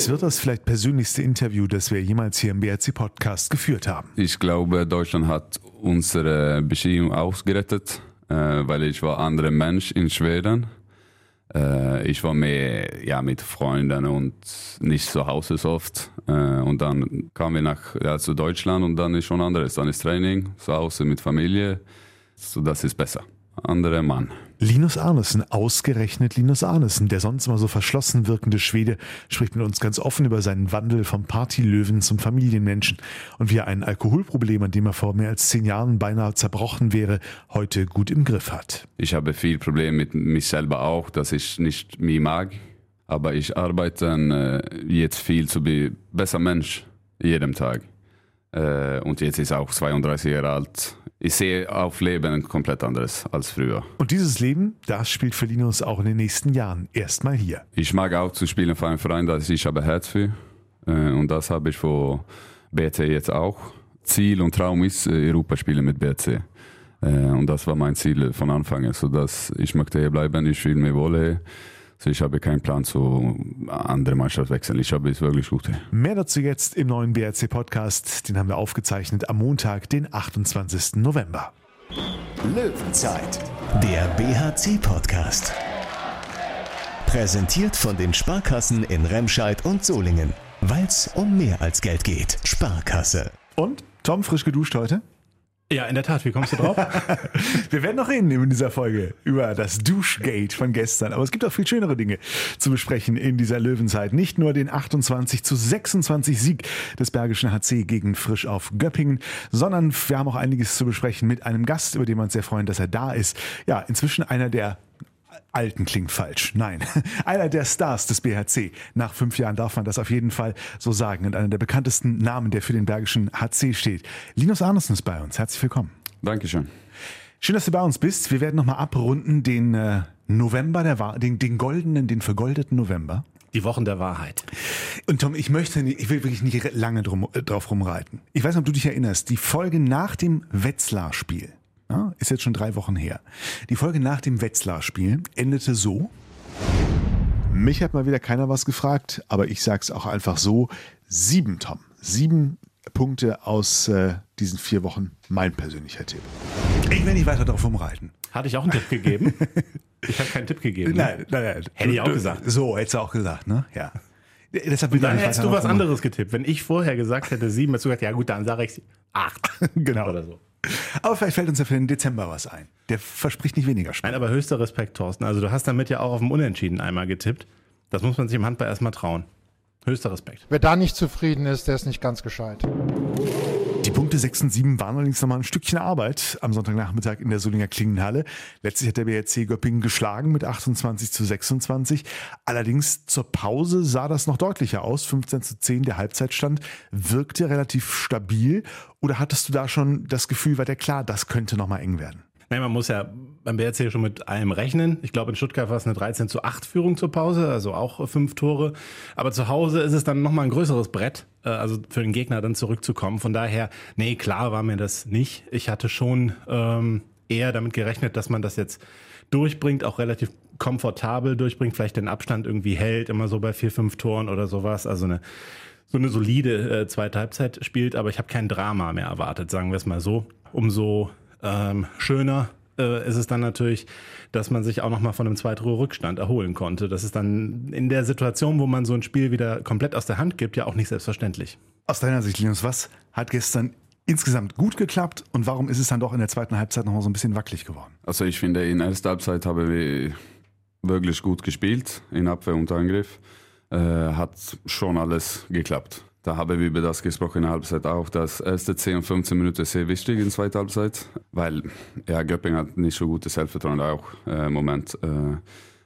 Es wird das vielleicht persönlichste Interview, das wir jemals hier im BRC Podcast geführt haben. Ich glaube, Deutschland hat unsere Beziehung ausgerettet, äh, weil ich war anderer Mensch in Schweden. Äh, ich war mehr ja, mit Freunden und nicht zu Hause so oft. Äh, und dann kamen wir nach, ja, zu Deutschland und dann ist schon anderes. Dann ist Training, zu Hause mit Familie. So, das ist besser. Anderer Mann. Linus Arnesen, ausgerechnet Linus Arnesen, der sonst immer so verschlossen wirkende Schwede, spricht mit uns ganz offen über seinen Wandel vom Partylöwen zum Familienmenschen und wie er ein Alkoholproblem, an dem er vor mehr als zehn Jahren beinahe zerbrochen wäre, heute gut im Griff hat. Ich habe viel Probleme mit mich selber auch, dass ich nicht mich mag, aber ich arbeite äh, jetzt viel zu be besser Mensch jeden Tag. Äh, und jetzt ist er auch 32 Jahre alt ich sehe auf Leben komplett anderes als früher. Und dieses Leben, das spielt für Linus auch in den nächsten Jahren. Erstmal hier. Ich mag auch zu spielen für einen Verein, da ich habe Herz für. Äh, und das habe ich für BC jetzt auch. Ziel und Traum ist, äh, Europa spielen mit BC. Äh, und das war mein Ziel von Anfang an. So dass ich möchte hier bleiben, ich fühle mich wohl hier. Also ich habe keinen Plan zu andere Mannschaft wechseln. Ich habe es wirklich gut. Mehr dazu jetzt im neuen BRC Podcast. Den haben wir aufgezeichnet am Montag, den 28. November. Löwenzeit, der BHC Podcast. Präsentiert von den Sparkassen in Remscheid und Solingen. Weil es um mehr als Geld geht. Sparkasse. Und Tom, frisch geduscht heute? Ja, in der Tat. Wie kommst du drauf? Wir werden noch reden in dieser Folge über das Duschgate von gestern. Aber es gibt auch viel schönere Dinge zu besprechen in dieser Löwenzeit. Nicht nur den 28 zu 26 Sieg des Bergischen HC gegen Frisch auf Göppingen, sondern wir haben auch einiges zu besprechen mit einem Gast, über den wir uns sehr freuen, dass er da ist. Ja, inzwischen einer der Alten klingt falsch. Nein, einer der Stars des BHC. Nach fünf Jahren darf man das auf jeden Fall so sagen. Und einer der bekanntesten Namen, der für den Bergischen HC steht. Linus Arnesen ist bei uns. Herzlich willkommen. Dankeschön. Schön, dass du bei uns bist. Wir werden nochmal abrunden den äh, November, der, den, den goldenen, den vergoldeten November. Die Wochen der Wahrheit. Und Tom, ich möchte, nicht, ich will wirklich nicht lange drum, äh, drauf rumreiten. Ich weiß nicht, ob du dich erinnerst, die Folge nach dem Wetzlar-Spiel ja, ist jetzt schon drei Wochen her. Die Folge nach dem Wetzlar-Spiel endete so. Mich hat mal wieder keiner was gefragt, aber ich sag's auch einfach so. Sieben, Tom. Sieben Punkte aus äh, diesen vier Wochen. Mein persönlicher Tipp. Ich will nicht weiter darauf umreiten. Hatte ich auch einen Tipp gegeben? ich habe keinen Tipp gegeben. Nein, ne? nein, nein. Hätte ich auch gesagt. So, hättest du auch gesagt, ne? Ja. Deshalb will dann hättest du was anderes getippt. Wenn ich vorher gesagt hätte sieben, hättest du gesagt, ja gut, dann sage ich acht. genau. Oder so. Aber vielleicht fällt uns ja für den Dezember was ein. Der verspricht nicht weniger Spaß. Nein, aber höchster Respekt, Thorsten. Also du hast damit ja auch auf dem Unentschieden einmal getippt. Das muss man sich im Handball erstmal trauen. Höchster Respekt. Wer da nicht zufrieden ist, der ist nicht ganz gescheit. Punkte 6 und 7 waren allerdings nochmal ein Stückchen Arbeit am Sonntagnachmittag in der Solinger Klingenhalle. Letztlich hat der BRC Göppingen geschlagen mit 28 zu 26. Allerdings zur Pause sah das noch deutlicher aus. 15 zu 10 der Halbzeitstand wirkte relativ stabil. Oder hattest du da schon das Gefühl, war der klar, das könnte nochmal eng werden? Nein, man muss ja beim BRC schon mit allem rechnen. Ich glaube, in Stuttgart war es eine 13 zu 8 Führung zur Pause, also auch fünf Tore. Aber zu Hause ist es dann nochmal ein größeres Brett, äh, also für den Gegner dann zurückzukommen. Von daher, nee, klar war mir das nicht. Ich hatte schon ähm, eher damit gerechnet, dass man das jetzt durchbringt, auch relativ komfortabel durchbringt, vielleicht den Abstand irgendwie hält, immer so bei vier, fünf Toren oder sowas. Also eine so eine solide äh, zweite Halbzeit spielt, aber ich habe kein Drama mehr erwartet, sagen wir es mal so. Umso ähm, schöner äh, ist es dann natürlich, dass man sich auch nochmal von einem zweiteren Rückstand erholen konnte. Das ist dann in der Situation, wo man so ein Spiel wieder komplett aus der Hand gibt, ja auch nicht selbstverständlich. Aus deiner Sicht, Linus, was hat gestern insgesamt gut geklappt und warum ist es dann doch in der zweiten Halbzeit nochmal so ein bisschen wackelig geworden? Also ich finde, in der ersten Halbzeit haben wir wirklich gut gespielt, in Abwehr und Angriff. Äh, hat schon alles geklappt. Da haben wir über das gesprochen in der Halbzeit auch. Das erste 10 und 15 Minuten sehr wichtig in der zweiten Halbzeit, weil ja, Göpping hat nicht so gutes Selbstvertrauen auch äh, im Moment. Äh,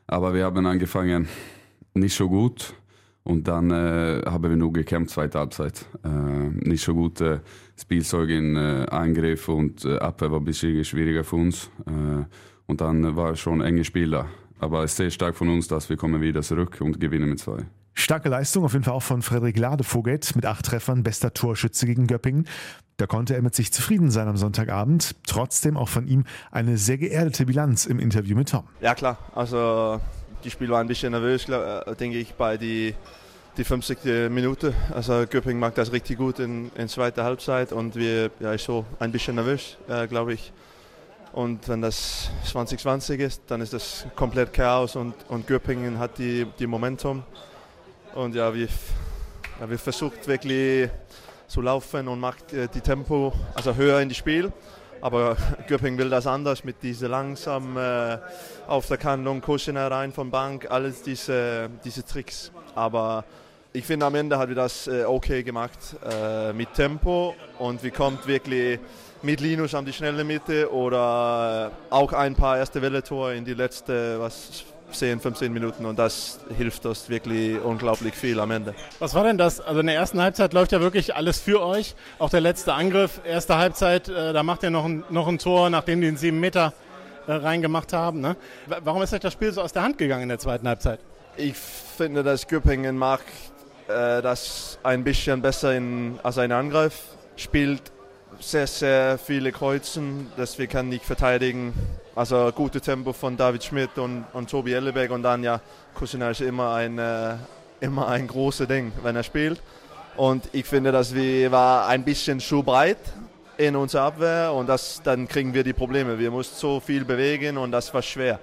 aber wir haben angefangen nicht so gut und dann äh, haben wir nur gekämpft zweite Halbzeit. Äh, nicht so gut äh, Spielzeug in äh, Eingriff und äh, Abwehr war ein bisschen schwieriger für uns. Und dann war es schon enge Spieler. Aber es ist sehr stark von uns, dass wir kommen wieder zurück und gewinnen mit zwei. Starke Leistung auf jeden Fall auch von Frederik Ladevogel mit acht Treffern, bester Torschütze gegen Göppingen. Da konnte er mit sich zufrieden sein am Sonntagabend. Trotzdem auch von ihm eine sehr geerdete Bilanz im Interview mit Tom. Ja klar, also die Spieler waren ein bisschen nervös, äh, denke ich, bei die die 50. Minute. Also Göpping macht das richtig gut in, in zweiter Halbzeit und wir ja, ist so ein bisschen nervös, äh, glaube ich. Und wenn das 2020 ist, dann ist das komplett Chaos und, und Göppingen hat die, die Momentum. Und ja, wir, ja, wir versucht wirklich zu laufen und macht äh, die Tempo also höher in die Spiel. Aber Göpping will das anders mit dieser langsam äh, auf der Kante Kuschen rein von Bank, alles diese, diese Tricks. Aber ich finde am Ende hat wir das äh, okay gemacht äh, mit Tempo und wir kommt wirklich mit Linus an die schnelle Mitte oder auch ein paar erste Welle-Tore in die letzte was 10, 15 Minuten und das hilft uns wirklich unglaublich viel am Ende. Was war denn das? Also in der ersten Halbzeit läuft ja wirklich alles für euch. Auch der letzte Angriff, erste Halbzeit, äh, da macht ihr noch ein, noch ein Tor, nachdem die den 7 Meter äh, reingemacht haben. Ne? Warum ist euch das Spiel so aus der Hand gegangen in der zweiten Halbzeit? Ich finde, dass Göppingen macht äh, das ein bisschen besser in, als ein Angriff, spielt sehr, sehr viele Kreuzen, dass wir können nicht verteidigen. Also gute Tempo von David Schmidt und, und Tobi Elleberg und dann ja, Kusina ist immer ein, äh, immer ein großes Ding, wenn er spielt. Und ich finde, dass wir war ein bisschen zu breit in unserer Abwehr und das, dann kriegen wir die Probleme. Wir mussten so viel bewegen und das war schwer.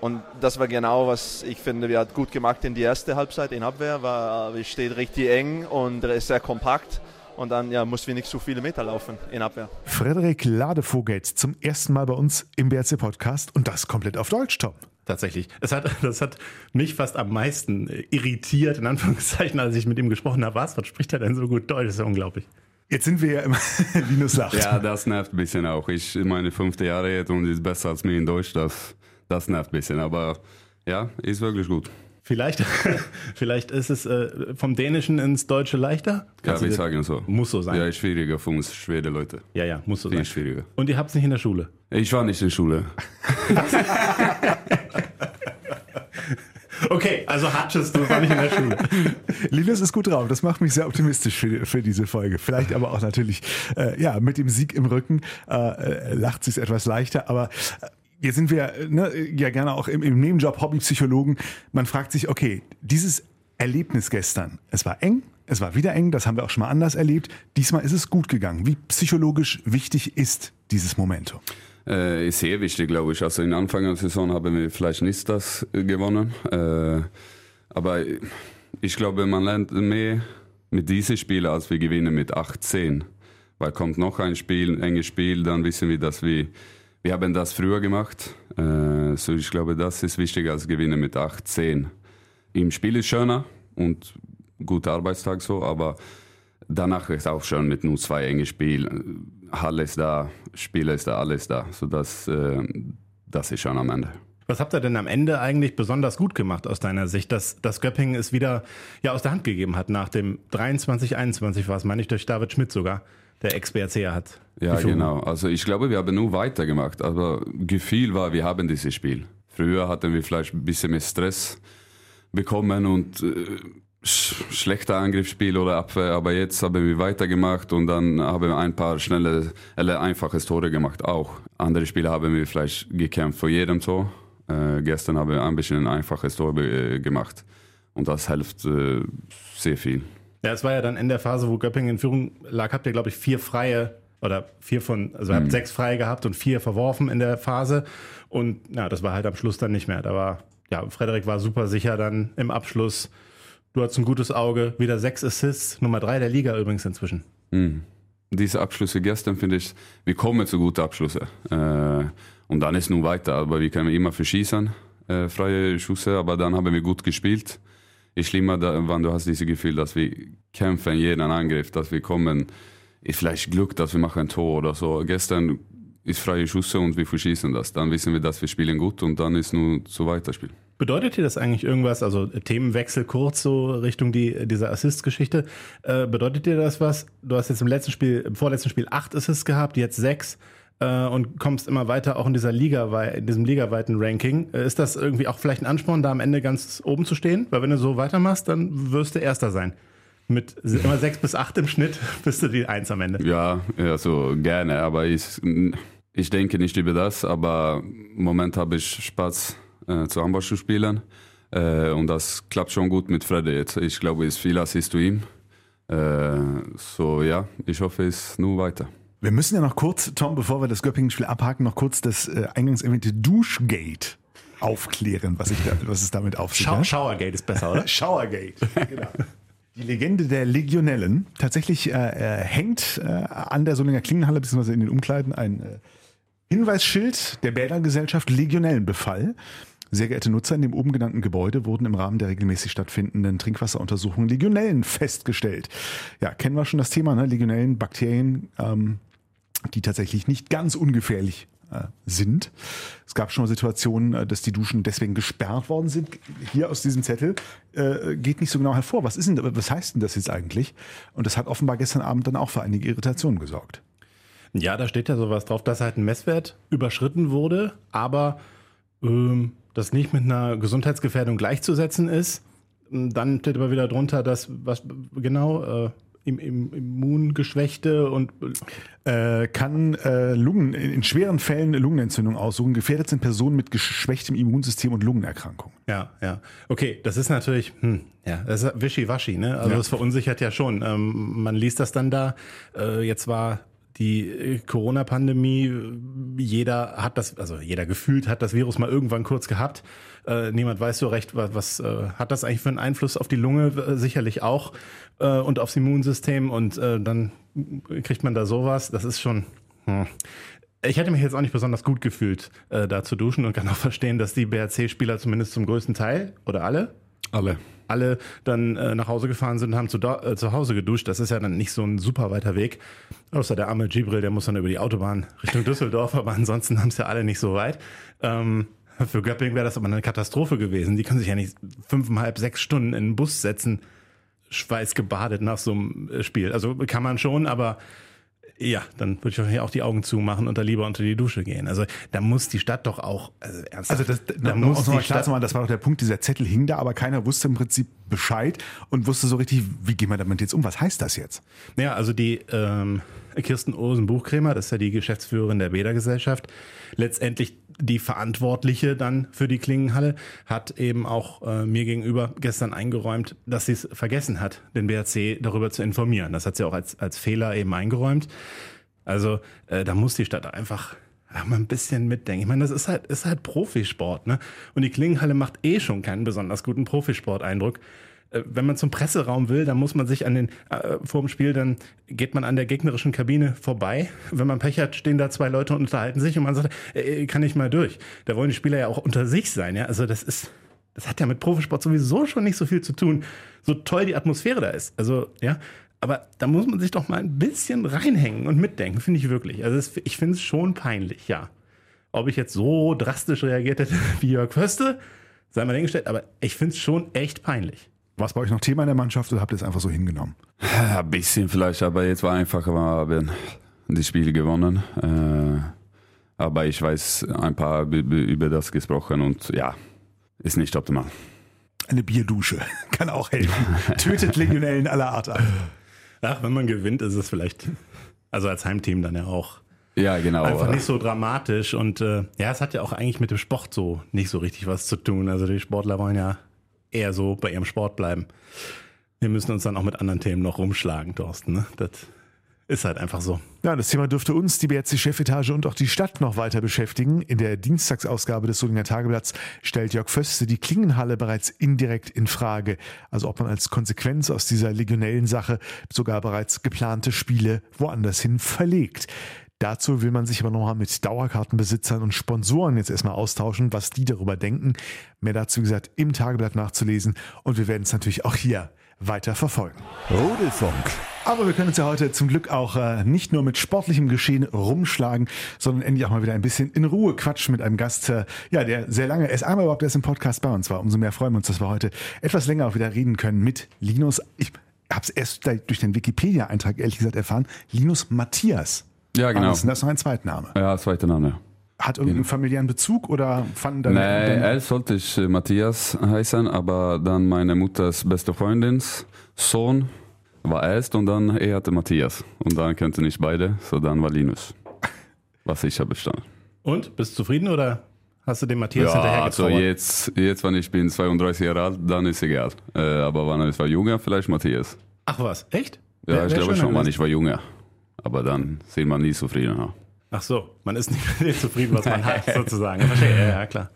Und das war genau, was ich finde, wir hat gut gemacht in die erste Halbzeit in Abwehr, weil wir steht richtig eng und ist sehr kompakt und dann ja, mussten wir nicht so viele Meter laufen in Abwehr. Frederik Ladevogel zum ersten Mal bei uns im BRC Podcast und das komplett auf Deutsch, Tom. Tatsächlich. Es hat, das hat mich fast am meisten irritiert, in Anführungszeichen, als ich mit ihm gesprochen habe. Was, was spricht er denn so gut Deutsch? Das ist ja unglaublich. Jetzt sind wir ja immer, Linus lacht. Ja, das nervt ein bisschen auch. Ich meine fünfte Jahre jetzt und ist besser als mir in Deutsch. Das, das nervt ein bisschen, aber ja, ist wirklich gut. Vielleicht, vielleicht ist es äh, vom Dänischen ins Deutsche leichter? Kannst ja, wir sagen so. Muss so sein. Ja, ist schwieriger für uns schwere Leute. Ja, ja, muss so Viel sein. schwieriger. Und ihr habt es nicht in der Schule? Ich war nicht in der Schule. okay, also hattest du, war nicht in der Schule. Linus ist gut drauf. Das macht mich sehr optimistisch für, für diese Folge. Vielleicht aber auch natürlich, äh, ja, mit dem Sieg im Rücken äh, äh lacht sich etwas leichter. Aber äh, Jetzt sind wir ne, ja gerne auch im, im Nebenjob Hobbypsychologen. Man fragt sich, okay, dieses Erlebnis gestern, es war eng, es war wieder eng, das haben wir auch schon mal anders erlebt. Diesmal ist es gut gegangen. Wie psychologisch wichtig ist dieses Momentum? Äh, ist sehr wichtig, glaube ich. Also in Anfang der Saison haben wir vielleicht nicht das gewonnen. Äh, aber ich glaube, man lernt mehr mit diesen Spielen, als wir gewinnen mit 18. Weil kommt noch ein Spiel, ein enges Spiel, dann wissen wir, dass wir wir haben das früher gemacht. Äh, so ich glaube, das ist wichtiger als Gewinnen mit 8, 10. Im Spiel ist schöner und guter Arbeitstag so, aber danach ist auch schön mit nur zwei engen Spielen. Halle ist da, Spieler ist da, alles da. So das, äh, das ist schon am Ende. Was habt ihr denn am Ende eigentlich besonders gut gemacht aus deiner Sicht, dass, dass Göppingen es wieder ja, aus der Hand gegeben hat nach dem 23, 21 war es, meine ich, durch David Schmidt sogar? Der Ex-BRC hat. Ja, genau. Also ich glaube, wir haben nur weitergemacht. Aber Gefühl war, wir haben dieses Spiel. Früher hatten wir vielleicht ein bisschen mehr Stress bekommen und äh, sch schlechter Angriffsspiel oder Abwehr, aber jetzt haben wir weitergemacht und dann haben wir ein paar schnelle, oder einfache Tore gemacht auch. Andere Spiele haben wir vielleicht gekämpft vor jedem Tor. Äh, gestern haben wir ein bisschen ein einfaches Tor äh, gemacht und das hilft äh, sehr viel. Ja, es war ja dann in der Phase, wo Göppingen in Führung lag, habt ihr, glaube ich, vier freie oder vier von, also ihr habt mhm. sechs freie gehabt und vier verworfen in der Phase. Und ja, das war halt am Schluss dann nicht mehr. Da war, ja, Frederik war super sicher dann im Abschluss. Du hast ein gutes Auge, wieder sechs Assists, Nummer drei der Liga übrigens inzwischen. Mhm. Diese Abschlüsse gestern finde ich, wir kommen zu guten Abschlüsse. Äh, und dann ist nur weiter, aber wir können immer verschießen, äh, freie Schüsse, aber dann haben wir gut gespielt ist schlimmer, wenn du hast dieses Gefühl, dass wir kämpfen jeden Angriff, dass wir kommen, ist vielleicht Glück, dass wir machen ein Tor oder so. Gestern ist freie Schüsse und wir verschießen das. Dann wissen wir, dass wir spielen gut und dann ist nur zu weiterspielen. Bedeutet dir das eigentlich irgendwas, also Themenwechsel kurz so Richtung die, dieser Assist-Geschichte, äh, bedeutet dir das was? Du hast jetzt im letzten Spiel, im vorletzten Spiel acht Assists gehabt, jetzt sechs äh, und kommst immer weiter auch in dieser Liga, in diesem ligaweiten Ranking. Äh, ist das irgendwie auch vielleicht ein Ansporn, da am Ende ganz oben zu stehen? Weil wenn du so weitermachst, dann wirst du Erster sein. Mit immer sechs bis acht im Schnitt bist du die Eins am Ende. Ja, also gerne, aber ich, ich denke nicht über das, aber im Moment habe ich Spaß, äh, zu Handball zu spielen. Äh, und das klappt schon gut mit Freddy jetzt. Ich glaube, es ist viel Assist zu ihm. Äh, so ja, ich hoffe, es nur weiter. Wir müssen ja noch kurz, Tom, bevor wir das Göppingen-Spiel abhaken, noch kurz das äh, eingangs erwähnte Duschgate aufklären, was, ich da, was es damit auf sich hat. Showergate ist besser, oder? Showergate. Genau. Die Legende der Legionellen. Tatsächlich äh, äh, hängt äh, an der Solinger Klingenhalle bzw. in den Umkleiden ein äh, Hinweisschild der Bädergesellschaft Legionellenbefall. Sehr geehrte Nutzer, in dem oben genannten Gebäude wurden im Rahmen der regelmäßig stattfindenden Trinkwasseruntersuchungen Legionellen festgestellt. Ja, kennen wir schon das Thema, ne? Legionellen, Bakterien, ähm, die tatsächlich nicht ganz ungefährlich äh, sind. Es gab schon mal Situationen, äh, dass die Duschen deswegen gesperrt worden sind. Hier aus diesem Zettel äh, geht nicht so genau hervor. Was ist denn, was heißt denn das jetzt eigentlich? Und das hat offenbar gestern Abend dann auch für einige Irritationen gesorgt. Ja, da steht ja sowas drauf, dass halt ein Messwert überschritten wurde, aber ähm, das nicht mit einer Gesundheitsgefährdung gleichzusetzen ist. Dann steht aber wieder drunter, dass was genau äh, im, im Immungeschwächte und Äh, kann äh, Lungen, in, schweren Fällen Lungenentzündung aussuchen. Gefährdet sind Personen mit geschwächtem Immunsystem und Lungenerkrankungen. Ja, ja. Okay, das ist natürlich, hm, ja, das ist wischiwaschi, ne? Also Ja. das verunsichert ja schon. Ähm, man liest das dann da. Äh, jetzt war die äh, Corona-Pandemie, jeder hat das, also jeder gefühlt hat das Virus mal irgendwann kurz gehabt. Äh, niemand weiß so recht, was, was äh, hat das eigentlich für einen Einfluss auf die Lunge? Äh, sicherlich auch. Äh, und aufs Immunsystem. Und dann kriegt man da sowas. Das ist schon. Hm. Ich hätte mich jetzt auch nicht besonders gut gefühlt, da zu duschen und kann auch verstehen, dass die BRC-Spieler zumindest zum größten Teil oder alle Alle. alle dann äh, nach Hause gefahren sind und haben zu, äh, zu Hause geduscht. Das ist ja dann nicht so ein super weiter Weg. Außer der arme Gibril, der muss dann über die Autobahn Richtung Düsseldorf, aber ansonsten haben es ja alle nicht so weit. Ähm, für Göpping wäre das aber eine Katastrophe gewesen. Die können sich ja nicht fünfeinhalb, sechs Stunden in einen Bus setzen, schweißgebadet nach so einem äh, Spiel. Also kann man schon, aber ja, dann würde ich wahrscheinlich auch die Augen zumachen und da lieber unter die Dusche gehen. Also da muss die Stadt doch auch, also ernsthaft, Also das, da um muss die Stadt, machen, das war doch der Punkt, dieser Zettel hing da, aber keiner wusste im Prinzip Bescheid und wusste so richtig, wie gehen wir damit jetzt um? Was heißt das jetzt? Ja, also die ähm, Kirsten Osen Buchkremer, das ist ja die Geschäftsführerin der Bädergesellschaft, letztendlich die Verantwortliche dann für die Klingenhalle, hat eben auch äh, mir gegenüber gestern eingeräumt, dass sie es vergessen hat, den BRC darüber zu informieren. Das hat sie auch als, als Fehler eben eingeräumt. Also äh, da muss die Stadt einfach mal ein bisschen mitdenken. Ich meine, das ist halt, ist halt Profisport, ne? Und die Klingenhalle macht eh schon keinen besonders guten Profisporteindruck. Äh, Wenn man zum Presseraum will, dann muss man sich an den, äh, vor dem Spiel, dann geht man an der gegnerischen Kabine vorbei. Wenn man Pech hat, stehen da zwei Leute und unterhalten sich und man sagt, äh, kann ich mal durch. Da wollen die Spieler ja auch unter sich sein, ja. Also das ist, das hat ja mit Profisport sowieso schon nicht so viel zu tun. So toll die Atmosphäre da ist. Also, ja. Aber da muss man sich doch mal ein bisschen reinhängen und mitdenken, finde ich wirklich. Also das, ich finde es schon peinlich, ja. Ob ich jetzt so drastisch reagiert hätte wie Jörg Förste, sei mal dahingestellt, aber ich finde es schon echt peinlich. War es bei euch noch Thema in der Mannschaft oder habt ihr es einfach so hingenommen? Ja, ein bisschen vielleicht, aber jetzt war einfacher, wir haben die Spiele gewonnen. Äh, aber ich weiß ein paar über über das gesprochen und ja, ist nicht optimal. Eine Bierdusche kann auch helfen. Tötet Legionellen aller Art ab. Ach, wenn man gewinnt, ist es vielleicht, also als Heimteam dann ja auch Ja, genau. einfach äh, nicht so dramatisch. Und äh, ja, es hat ja auch eigentlich mit dem Sport so nicht so richtig was zu tun. Also die Sportler wollen ja eher so bei ihrem Sport bleiben. Wir müssen uns dann auch mit anderen Themen noch rumschlagen, Thorsten. Ne? Das ist halt einfach so. Ja, das Thema dürfte uns, die BRC-Chefetage und auch die Stadt noch weiter beschäftigen. In der Dienstagsausgabe des Solinger Tageblatts stellt Jörg Föste die Klingenhalle bereits indirekt in Frage. Also ob man als Konsequenz aus dieser legionellen Sache sogar bereits geplante Spiele woanders hin verlegt. Dazu will man sich aber nochmal mit Dauerkartenbesitzern und Sponsoren jetzt erstmal austauschen, was die darüber denken. Mehr dazu, wie gesagt, im Tageblatt nachzulesen. Und wir werden es natürlich auch hier weiter verfolgen. Rudelfunk. Aber wir können uns ja heute zum Glück auch äh, nicht nur mit sportlichem Geschehen rumschlagen, sondern endlich auch mal wieder ein bisschen in Ruhe quatschen mit einem Gast, äh, ja, der sehr lange erst einmal überhaupt erst im Podcast bei uns war. Umso mehr freuen wir uns, dass wir heute etwas länger auch wieder reden können mit Linus. Ich habe es erst durch den Wikipedia-Eintrag ehrlich gesagt erfahren. Linus Matthias. Ja, genau. Andersen, Das ist noch ein Zweitname. Ja, zweiter Name. Hat irgendeinen familiären Bezug oder fanden deine, Nee, erst sollte ich äh, Matthias heißen, aber dann meine Mutters beste Freundins Sohn war erst und dann er hatte Matthias. Und dann könnte nicht beide, so dann war Linus. Was ich habe bestanden. Und? Bist du zufrieden oder Hast du dem Matthias Ja, hinterher also jetzt, jetzt, wenn ich bin 32 Jahre alt, dann ist egal. Äh, aber wenn ich war jünger, vielleicht Matthias. Ach was, echt? Ja, Wär- ich wär glaube schon, wann ich war jünger. Aber dann sieht man nie zufrieden aus. Ach so, man ist nicht mit dem zufrieden, was man hat, sozusagen. Ja, verstehe, ja, klar.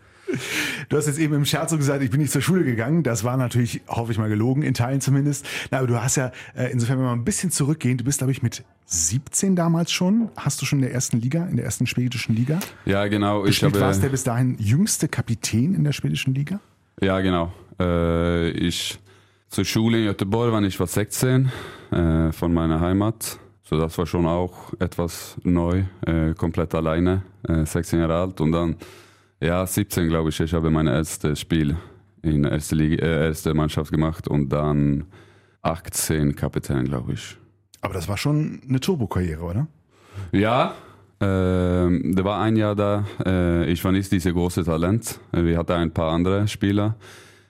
Du hast jetzt eben im Scherz so gesagt, ich bin nicht zur Schule gegangen. Das war natürlich, hoffe ich mal, gelogen, in Teilen zumindest. Na, aber du hast ja, äh, insofern, wenn wir mal ein bisschen zurückgehen, du bist, glaube ich, mit 17 damals schon. Hast du schon in der ersten Liga, in der ersten schwedischen Liga? Ja, genau. Ich habe, warst der bis dahin jüngste Kapitän in der schwedischen Liga? Ja, genau. Äh, ich zur Schule in Göteborg, wann ich war 16, äh, von meiner Heimat. So, das war schon auch etwas neu, äh, komplett alleine, äh, 16 Jahre alt. Und dann, ja, 17 glaube ich, ich habe mein erstes Spiel in der ersten Liga, äh, erste Mannschaft gemacht und dann 18 Kapitän, glaube ich. Aber das war schon eine Turbokarriere, oder? Ja, ähm, da war ein Jahr da. Äh, ich war nicht diese große Talent. Äh, Wir hatten ein paar andere Spieler.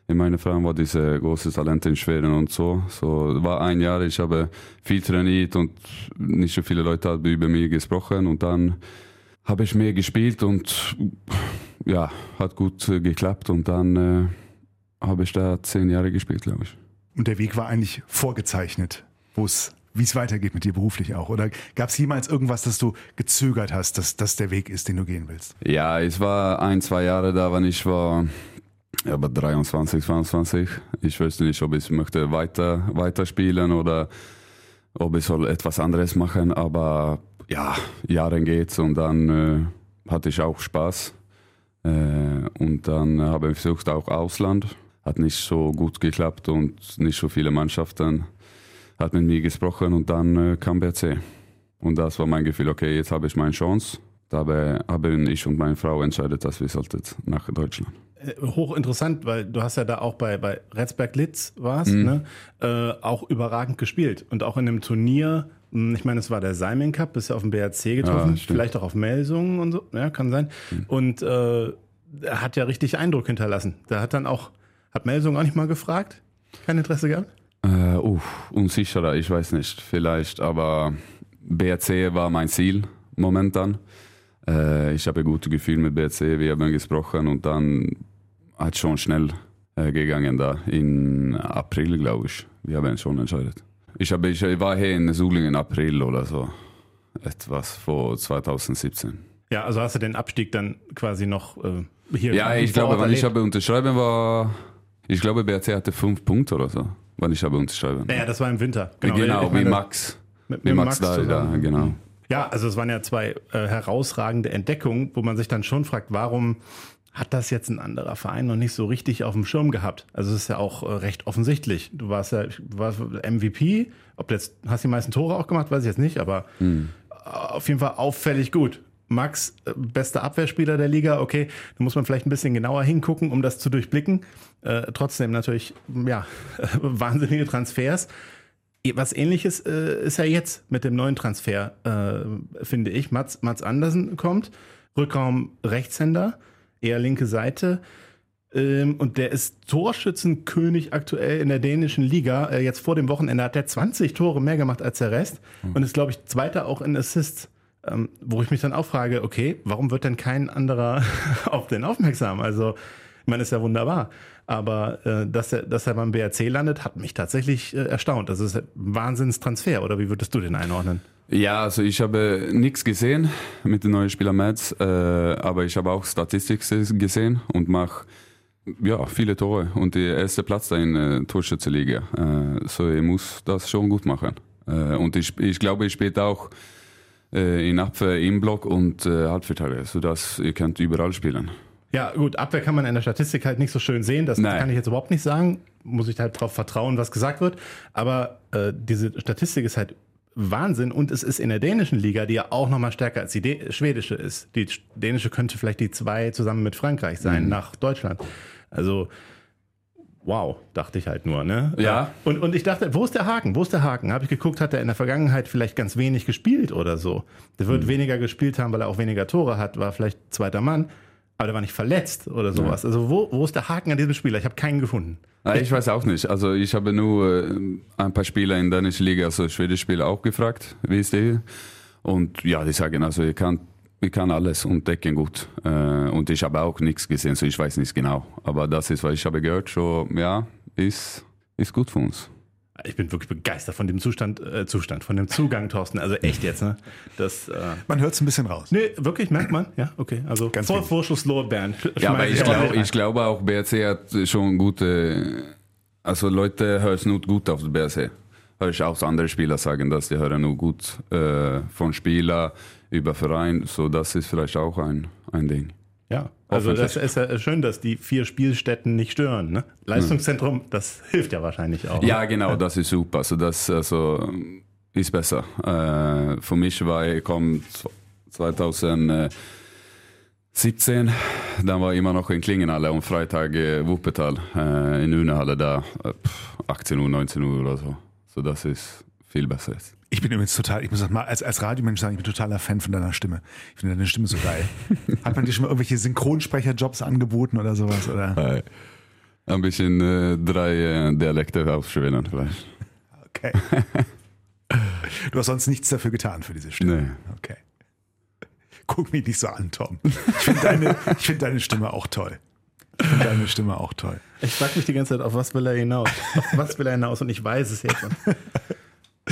In meiner Verein war diese große Talent in Schweden und so. So war ein Jahr. Ich habe viel trainiert und nicht so viele Leute haben über mich gesprochen. Und dann habe ich mehr gespielt und ja, hat gut äh, geklappt. Und dann äh, habe ich da zehn Jahre gespielt, glaube ich. Und der Weg war eigentlich vorgezeichnet, wo es, wie es weitergeht mit dir beruflich auch. Oder gab es jemals irgendwas, dass du gezögert hast, dass das der Weg ist, den du gehen willst? Ja, es war ein, zwei Jahre da, wann ich war, aber 23, 22. Ich wusste nicht, ob ich möchte weiter, weiter spielen oder ob ich soll etwas anderes machen. Aber ja, Jahre geht's und dann äh, hatte ich auch Spaß. Äh, und dann habe ich versucht auch Ausland. Hat nicht so gut geklappt und nicht so viele Mannschaften hat mit mir gesprochen und dann äh, kam BC. Und das war mein Gefühl, okay, jetzt habe ich meine Chance. Dabei haben ich und meine Frau entschieden, dass wir sollten nach Deutschland. Äh, Hochinteressant, weil du hast ja da auch bei, bei Retzberg Litz warst, Mhm. ne? äh, auch überragend gespielt. Und auch in dem Turnier, mh, ich meine, es war der Simon Cup, bist ja auf dem BRC getroffen, Ja, vielleicht auch auf Melsungen und so, ja, kann sein. Und äh, er hat ja richtig Eindruck hinterlassen. Der hat dann auch, hat Melsungen auch nicht mal gefragt? Kein Interesse gehabt? Äh, uff, unsicherer, ich weiß nicht, vielleicht, aber BRC war mein Ziel momentan. Äh, ich habe ein gutes Gefühl mit BRC, wir haben gesprochen und dann hat schon schnell äh, gegangen da in April, glaube ich. Wir haben schon entschieden. Ich, habe, ich war hier in Sulingen im April oder so, etwas vor 2017. Ja, also hast du den Abstieg dann quasi noch äh, hier Ja, ich glaube, wenn ich habe unterschrieben war, ich glaube, BRC hatte fünf Punkte oder so, wenn ich habe unterschrieben. Naja, das war im Winter. Genau, Ich wie Max. mit- Wie mit Max, Max da, da, genau. Ja, also es waren ja zwei äh, herausragende Entdeckungen, wo man sich dann schon fragt, warum hat das jetzt ein anderer Verein noch nicht so richtig auf dem Schirm gehabt? Also es ist ja auch äh, recht offensichtlich. Du warst ja warst MVP, ob du jetzt hast die meisten Tore auch gemacht, weiß ich jetzt nicht, aber Hm. äh, auf jeden Fall auffällig gut. Max, äh, bester Abwehrspieler der Liga, okay, da muss man vielleicht ein bisschen genauer hingucken, um das zu durchblicken. Äh, trotzdem natürlich, ja, wahnsinnige Transfers. Was ähnliches äh, ist ja jetzt mit dem neuen Transfer, äh, finde ich. Mats, Mats Andersen kommt, Rückraum Rechtshänder, eher linke Seite. Ähm, und der ist Torschützenkönig aktuell in der dänischen Liga. Äh, jetzt vor dem Wochenende hat er 20 Tore mehr gemacht als der Rest und ist, glaube ich, Zweiter auch in Assists. Ähm, wo ich mich dann auch frage, okay, warum wird denn kein anderer auf den aufmerksam? Also, ich meine, ist ja wunderbar. Aber äh, dass, er, dass er beim BRC landet, hat mich tatsächlich äh, erstaunt. Das ist ein Wahnsinnstransfer, oder wie würdest du den einordnen? Ja, also ich habe nichts gesehen mit dem neuen Spieler Mads, äh, aber ich habe auch Statistik gesehen und mache ja, viele Tore und der erste Platz da in der Torschützenliga. Äh, so ich muss das schon gut machen. Äh, und ich, ich glaube, ich spiele auch äh, in Abwehr, im Block und äh, Halbverteidiger, sodass ihr könnt überall spielen. Ja, gut, Abwehr kann man in der Statistik halt nicht so schön sehen. Das Nein. kann ich jetzt überhaupt nicht sagen. Muss ich halt darauf vertrauen, was gesagt wird. Aber äh, diese Statistik ist halt Wahnsinn. Und es ist in der dänischen Liga, die ja auch nochmal stärker als die dä- schwedische ist. Die dänische könnte vielleicht die zwei zusammen mit Frankreich sein, nach Deutschland. Also, wow, dachte ich halt nur, ne? Ja. Und, und ich dachte, wo ist der Haken? Wo ist der Haken? Habe ich geguckt, hat er in der Vergangenheit vielleicht ganz wenig gespielt oder so. Der wird weniger gespielt haben, weil er auch weniger Tore hat, war vielleicht zweiter Mann, aber der war nicht verletzt oder sowas. Also wo, wo ist der Haken an diesem Spieler? Ich habe keinen gefunden. Ah, Ich weiß auch nicht. Also ich habe nur äh, ein paar Spieler in der dänischen Liga, also schwedische Spieler auch gefragt, wie ist der? Und ja, die sagen, also ihr kann ich kann alles und decken gut. Äh, und ich habe auch nichts gesehen, so ich weiß nicht genau. Aber das ist, was ich habe gehört, schon, ja, ist, ist gut für uns. Ich bin wirklich begeistert von dem Zustand, äh, Zustand, von dem Zugang, Thorsten. Also echt jetzt, ne? Das, äh, Man hört es ein bisschen raus. nee, wirklich, merkt man? Ja, okay. Also Ganz vor. Vorschusslorbeeren. Ja, aber ich, glaub, ich glaube auch, BRC hat schon gute, also Leute hören nur gut auf BRC. Hör ich auch andere Spieler sagen, dass die hören nur gut äh, von Spieler über Verein, so das ist vielleicht auch ein, ein Ding. Ja, also das ist ja schön, dass die vier Spielstätten nicht stören. Ne? Leistungszentrum, das hilft ja wahrscheinlich auch. Ja, genau, das ist super. Also das also, ist besser. Äh, für mich war ich kom 2017, dann war ich immer noch in Klingenhalle und Freitag äh, Wuppertal äh, in Unehalle da, äh, pff, 18 Uhr, 19 Uhr oder so. So das ist viel besser jetzt. Ich bin übrigens total, ich muss auch mal als, als Radiomensch sagen, ich bin totaler Fan von deiner Stimme. Ich finde deine Stimme so geil. Hat man dir schon mal irgendwelche Synchronsprecherjobs angeboten oder sowas? Oder? Ein bisschen äh, drei äh, Dialekte aufschwellen vielleicht. Okay. Du hast sonst nichts dafür getan für diese Stimme. Nee. Okay. Guck mich nicht so an, Tom. Ich finde deine, ich find deine Stimme auch toll. Ich finde deine Stimme auch toll. Ich frage mich die ganze Zeit, auf was will er hinaus? Auf was will er hinaus? Und ich weiß es jetzt.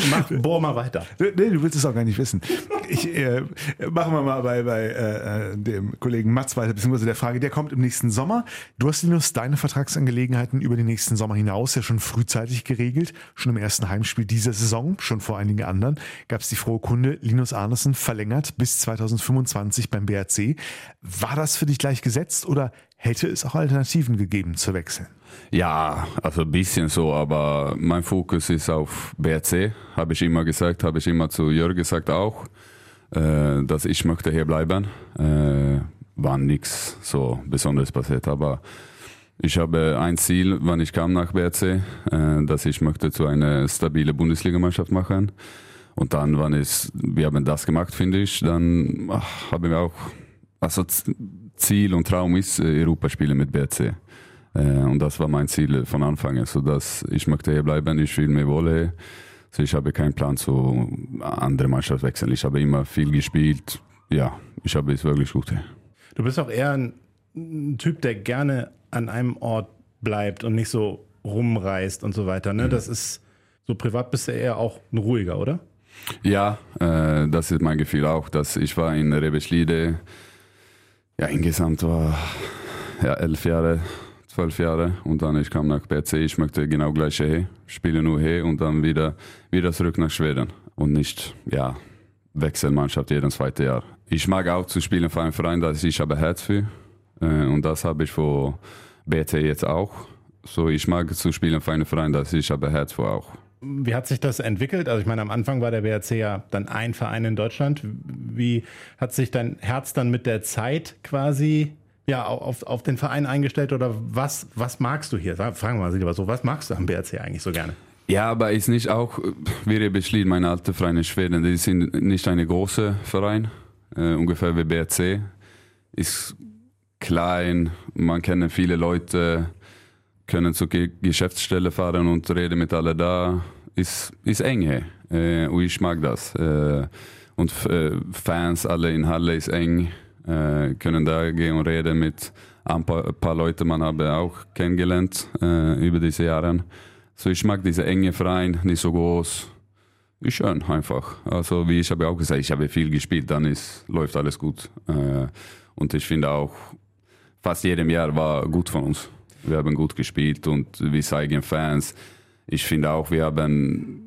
Mach, bohr mal weiter. Nee, du willst es auch gar nicht wissen. Ich äh, machen wir mal bei, bei äh, äh, dem Kollegen Matz weiter, beziehungsweise der Frage, der kommt im nächsten Sommer. Du hast Linus deine Vertragsangelegenheiten über den nächsten Sommer hinaus ja schon frühzeitig geregelt. Schon im ersten Heimspiel dieser Saison, schon vor einigen anderen, gab es die frohe Kunde, Linus Arnesen verlängert bis 2025 beim BRC. War das für dich gleich gesetzt oder hätte es auch Alternativen gegeben zu wechseln? Ja, also ein bisschen so, aber mein Fokus ist auf BRC, habe ich immer gesagt, habe ich immer zu Jörg gesagt auch, äh, dass ich möchte hier bleiben. Äh, war nichts so Besonderes passiert, aber ich habe ein Ziel, wann ich kam nach BRC, äh, dass ich möchte zu einer stabile Bundesligamannschaft machen. Und dann, wann es, wir haben das gemacht, finde ich, dann ach, haben wir auch, also Ziel und Traum ist äh, Europa spielen mit BRC. Äh, und das war mein Ziel von Anfang an, so dass ich möchte hier bleiben, ich mich wohl hier. So ich habe keinen Plan zu andere Mannschaft wechseln. Ich habe immer viel gespielt. Ja, ich habe es wirklich gut. Du bist auch eher ein, ein Typ, der gerne an einem Ort bleibt und nicht so rumreist und so weiter. Ne? Das ist so privat bist du eher auch ein ruhiger, oder? Ja, äh, das ist mein Gefühl auch, dass ich war in Rebeschlide, ja insgesamt war ja elf Jahre, zwölf Jahre und dann ich kam nach BC, ich möchte genau gleich hier, spiele nur hier und dann wieder, wieder zurück nach Schweden und nicht, ja, Wechselmannschaft jeden zweite Jahr. Ich mag auch zu spielen für einen Verein, dass ich habe Herz für äh, und das habe ich für BC jetzt auch. So, ich mag zu spielen für einen Verein, dass ich habe Herz für auch. Wie hat sich das entwickelt? Also ich meine, am Anfang war der BRC ja dann ein Verein in Deutschland. Wie hat sich dein Herz dann mit der Zeit quasi ja, auf, auf den Verein eingestellt oder was, was magst du hier? Fragen wir mal lieber so, was magst du am BRC eigentlich so gerne? Ja, aber ist nicht auch, wie ihr beschließt, meine alte Vereine in Schweden, die sind nicht eine große Verein, äh, ungefähr wie BRC. Ist klein, man kennt viele Leute, können zur Ge Geschäftsstelle fahren und reden mit alle da. Ist, ist eng. Äh, und ich mag das. Äh, und äh, Fans alle in Halle ist eng, äh, können da gehen und reden mit ein paar, paar Leuten, man habe auch kennengelernt äh, über diese Jahre. So ich mag diese enge Verein, nicht so groß. Ist schön einfach. Also wie ich habe auch gesagt, ich habe viel gespielt, dann ist, läuft alles gut. Und ich finde auch, fast jedem Jahr war gut von uns. Wir haben gut gespielt und wir zeigen Fans. Ich finde auch, wir haben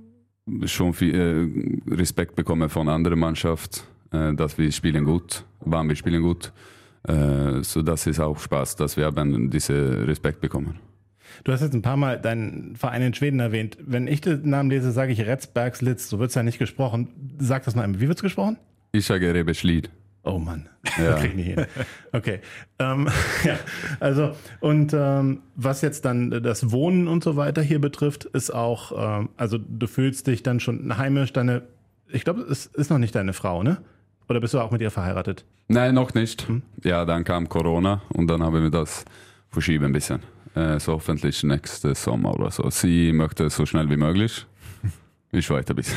schon viel äh, Respekt bekommen von anderen Mannschaft, äh, dass wir spielen gut, wann wir spielen gut. Äh, so das ist auch Spaß, dass wir haben diese Respekt bekommen. Du hast jetzt ein paar Mal deinen Verein in Schweden erwähnt. Wenn ich den Namen lese, sage ich Retzbergslitz. So wird es ja nicht gesprochen. Sag das noch einmal. Wie wird es gesprochen? Ich sage Rebeschlied. Oh Mann, Ja. krieg ich nicht hin. Okay, ähm, ja, also und ähm, was jetzt dann das Wohnen und so weiter hier betrifft, ist auch, ähm, also du fühlst dich dann schon heimisch. Deine, ich glaube, es ist noch nicht deine Frau, ne? Oder bist du auch mit ihr verheiratet? Nein, noch nicht. Ja, dann kam Corona und dann haben wir das verschieben ein bisschen. Äh, so hoffentlich nächste Sommer oder so. Sie möchte so schnell wie möglich. Ich warte bis.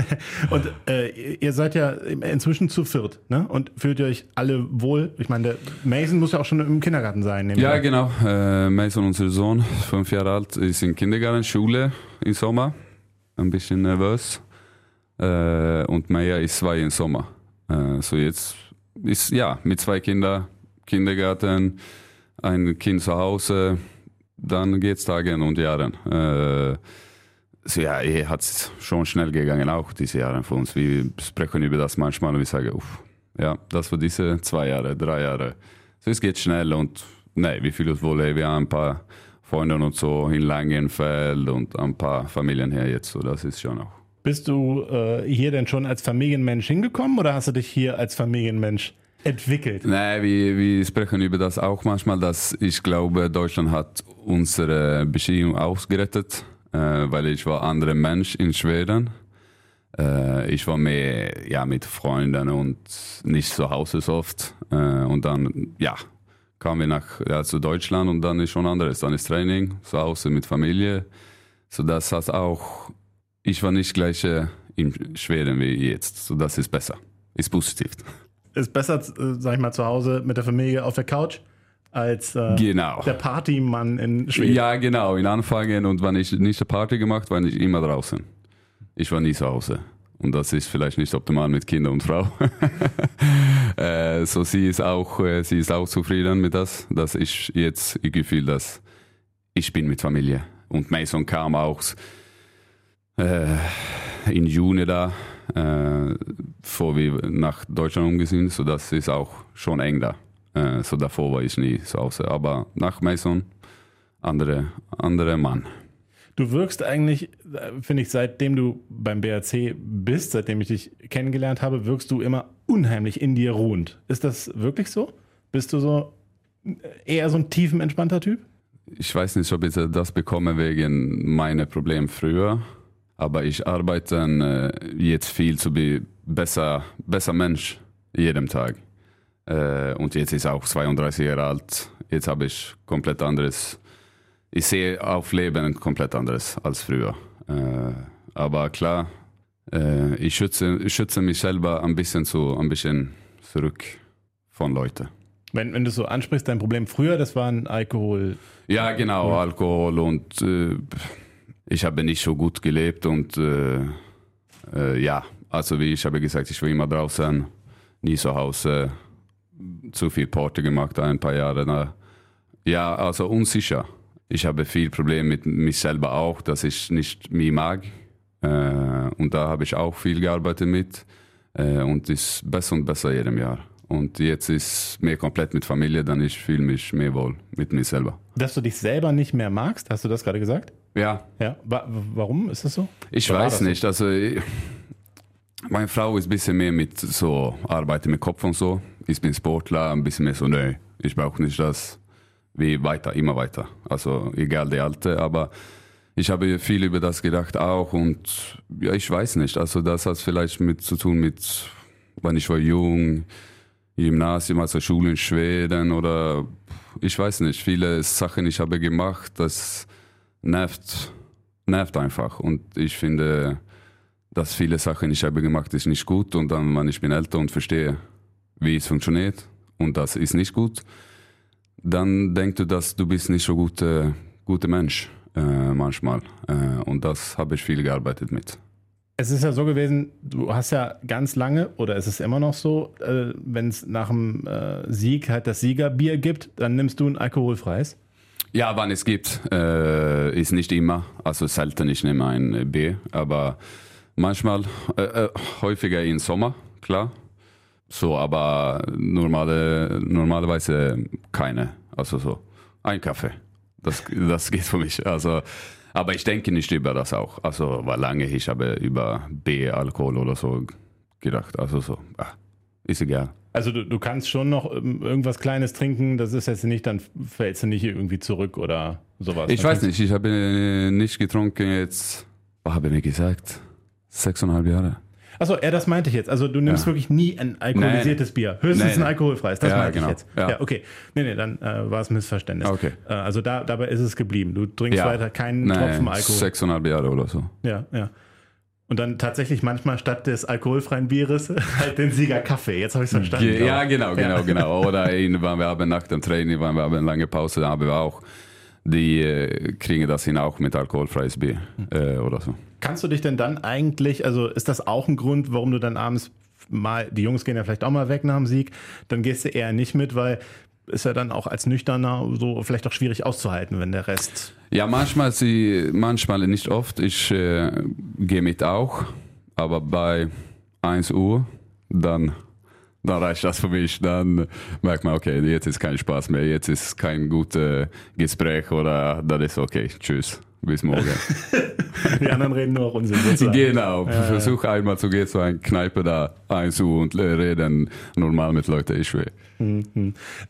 Und äh, ihr seid ja inzwischen zu viert, ne? Und fühlt ihr euch alle wohl? Ich meine, Mason muss ja auch schon im Kindergarten sein. Ja, an. genau. Äh, Mason, unser Sohn, fünf Jahre alt, ist in Kindergarten, Schule im Sommer. Ein bisschen nervös. Äh, und Maya ist zwei im Sommer. Äh, so jetzt ist, ja, mit zwei Kindern, Kindergarten, ein Kind zu Hause, dann geht's Tagen und Jahren. So ja, eh hat es schon schnell gegangen, auch diese Jahre für uns. Wir sprechen über das manchmal und wir sagen, uff, ja, das war diese zwei Jahre, drei Jahre. So, es geht schnell und nee, wir fühlen uns wohl. Wir haben ein paar Freunde und so in Langenfeld und ein paar Familien hier jetzt, so das ist schon auch. Bist du äh, hier denn schon als Familienmensch hingekommen oder hast du dich hier als Familienmensch entwickelt? Nee, wir, wir sprechen über das auch manchmal, dass ich glaube, Deutschland hat unsere Beziehung ausgerettet, weil ich war anderer Mensch in Schweden. Äh, ich war mehr ja, mit Freunden und nicht zu Hause so oft. Äh, und dann, ja, kamen wir nach ja, zu Deutschland und dann ist schon anderes. Dann ist Training, zu Hause mit Familie. So das hat auch, ich war nicht gleich äh, in Schweden wie jetzt. So das ist besser, ist positiv. Ist besser, äh, sag ich mal, zu Hause mit der Familie auf der Couch als äh, Genau. der Partymann in Schweden. Ja, genau. In Anfangen und wenn ich nicht eine Party gemacht, war ich immer draußen. Ich war nie zu Hause. Und das ist vielleicht nicht optimal mit Kind und Frau. äh, so sie ist auch, äh, sie ist auch zufrieden mit das, dass ich jetzt das Gefühl, dass ich bin mit Familie. Und Mason kam auch äh, in Juni da, äh, bevor wir nach Deutschland umgesehen, so das ist auch schon eng da. Äh, so davor war ich nie zu Hause. Aber nach Mason, andere, andere Mann. Du wirkst eigentlich, äh, finde ich, seitdem du beim BRC bist, seitdem ich dich kennengelernt habe, wirkst du immer unheimlich in dir ruhend. Ist das wirklich so? Bist du so äh, eher so ein tiefenentspannter Typ? Ich weiß nicht, ob ich das bekomme wegen meiner Probleme früher, aber ich arbeite jetzt viel zu be besser, besser Mensch jeden Tag. Äh, und jetzt ist auch 32 Jahre alt. Jetzt habe ich komplett anderes. Ich sehe auf Leben komplett anderes als früher. Äh, aber klar, äh, ich, schütze, ich schütze mich selber ein bisschen zu, ein bisschen zurück von Leuten. Wenn, wenn du so ansprichst, dein Problem früher, das war ein Alkohol. Ja, genau, Alkohol und äh, ich habe nicht so gut gelebt und äh, äh, ja, also wie ich habe gesagt, ich war immer draußen, nie zu Hause, zu viel Party gemacht, ein paar Jahre. Ja, also unsicher. Ich habe viel Probleme mit mich selber auch, dass ich nicht mich mag. Äh, und da habe ich auch viel gearbeitet mit äh, und ist besser und besser jedem Jahr. Und jetzt ist mehr komplett mit Familie, dann ich fühle mich mehr wohl mit mir selber. Dass du dich selber nicht mehr magst, hast du das gerade gesagt? Ja, Ja. Wa warum ist das so? ich Oder weiß das so? nicht. Also ich, meine Frau ist ein bisschen mehr mit so Arbeiten mit Kopf und so. Ich bin Sportler, ein bisschen mehr so, nee, ich brauche nicht das. Wie weiter, immer weiter. Also egal der Alte, aber ich habe viel über das gedacht auch und ja, ich weiß nicht. Also das hat vielleicht mit zu tun mit, wann ich war jung, Gymnasium, also Schule in Schweden oder ich weiß nicht, viele Sachen ich habe gemacht, das nervt, nervt einfach und ich finde, dass viele Sachen ich habe gemacht ist nicht gut und dann, wenn ich bin älter und verstehe, wie es funktioniert und das ist nicht gut, dann denkst du, dass du bist nicht so guter guter Mensch äh, manchmal äh, und das habe ich viel gearbeitet mit. Es ist ja so gewesen, du hast ja ganz lange, oder ist es immer noch so, äh, wenn es nach dem äh, Sieg halt das Siegerbier gibt, dann nimmst du ein alkoholfreies. Ja, wann es gibt, äh, ist nicht immer, also selten ich nehme ein äh, Bier, aber manchmal, äh, äh, häufiger im Sommer, klar. So, aber normale, normalerweise keine, also so ein Kaffee, das, das geht für mich. Also, aber ich denke nicht über das auch. Also war lange ich habe über Bier, Alkohol oder so gedacht. Also so, ah, ist egal. Also du, du kannst schon noch ähm, irgendwas Kleines trinken, das ist jetzt nicht, dann fällst du nicht irgendwie zurück oder sowas. Ich weiß nicht, ich habe äh, nicht getrunken jetzt, was habe ich gesagt? Sechseinhalb Jahre. Achso, ja, das meinte ich jetzt. Also du nimmst Ja. wirklich nie ein alkoholisiertes Bier. Höchstens Nee, ein alkoholfreies. Das Ja, meinte genau. ich jetzt. Ja. Ja, okay. Nee, nee, dann äh, war es ein Missverständnis. Okay. Äh, also da, dabei ist es geblieben. Du trinkst weiter keinen Nein, Tropfen Alkohol. Sechseinhalb Jahre oder so. Ja, ja. Und dann tatsächlich manchmal statt des alkoholfreien Bieres halt den Sieger Kaffee. Jetzt habe ich es verstanden. Ge ja, genau, genau, genau. Oder wenn wir haben nach dem Training, wenn wir haben eine lange Pause, da haben wir auch, die äh, kriegen das hin auch mit alkoholfreies Bier äh, oder so. Kannst du dich denn dann eigentlich, also ist das auch ein Grund, warum du dann abends mal, die Jungs gehen ja vielleicht auch mal weg nach dem Sieg, dann gehst du eher nicht mit, weil ist ja dann auch als Nüchterner so vielleicht auch schwierig auszuhalten, wenn der Rest. Ja, manchmal, sie, manchmal nicht oft. Ich äh, gehe mit auch, aber bei 1 Uhr, dann, dann reicht das für mich. Dann merkt man, okay, jetzt ist kein Spaß mehr, jetzt ist kein gutes Gespräch oder dann ist okay, tschüss, bis morgen. Die anderen reden nur auch Unsinn. sozusagen. genau, versuch einmal zu gehen zu einer Kneipe da 1 Uhr und reden normal mit Leuten, ich will.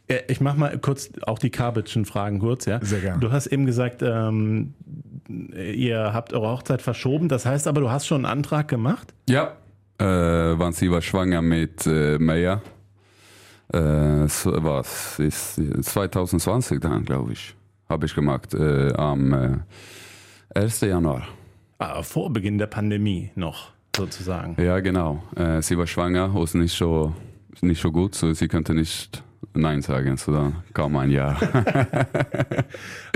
Äh, Ich mache mal kurz auch die Kabitschen Fragen kurz, ja. Sehr gern. Du hast eben gesagt, ähm, ihr habt eure Hochzeit verschoben. Das heißt aber, du hast schon einen Antrag gemacht? Ja, äh, wann sie war schwanger mit äh, Meja. Äh, so, was ist 2020 dann, glaube ich, habe ich gemacht äh, am äh, 1. Januar. Ah, vor Beginn der Pandemie noch, sozusagen. Ja, genau. Äh, sie war schwanger, ist nicht so nicht so gut, so sie konnte nicht Nein sagen, so dann kam ein Jahr.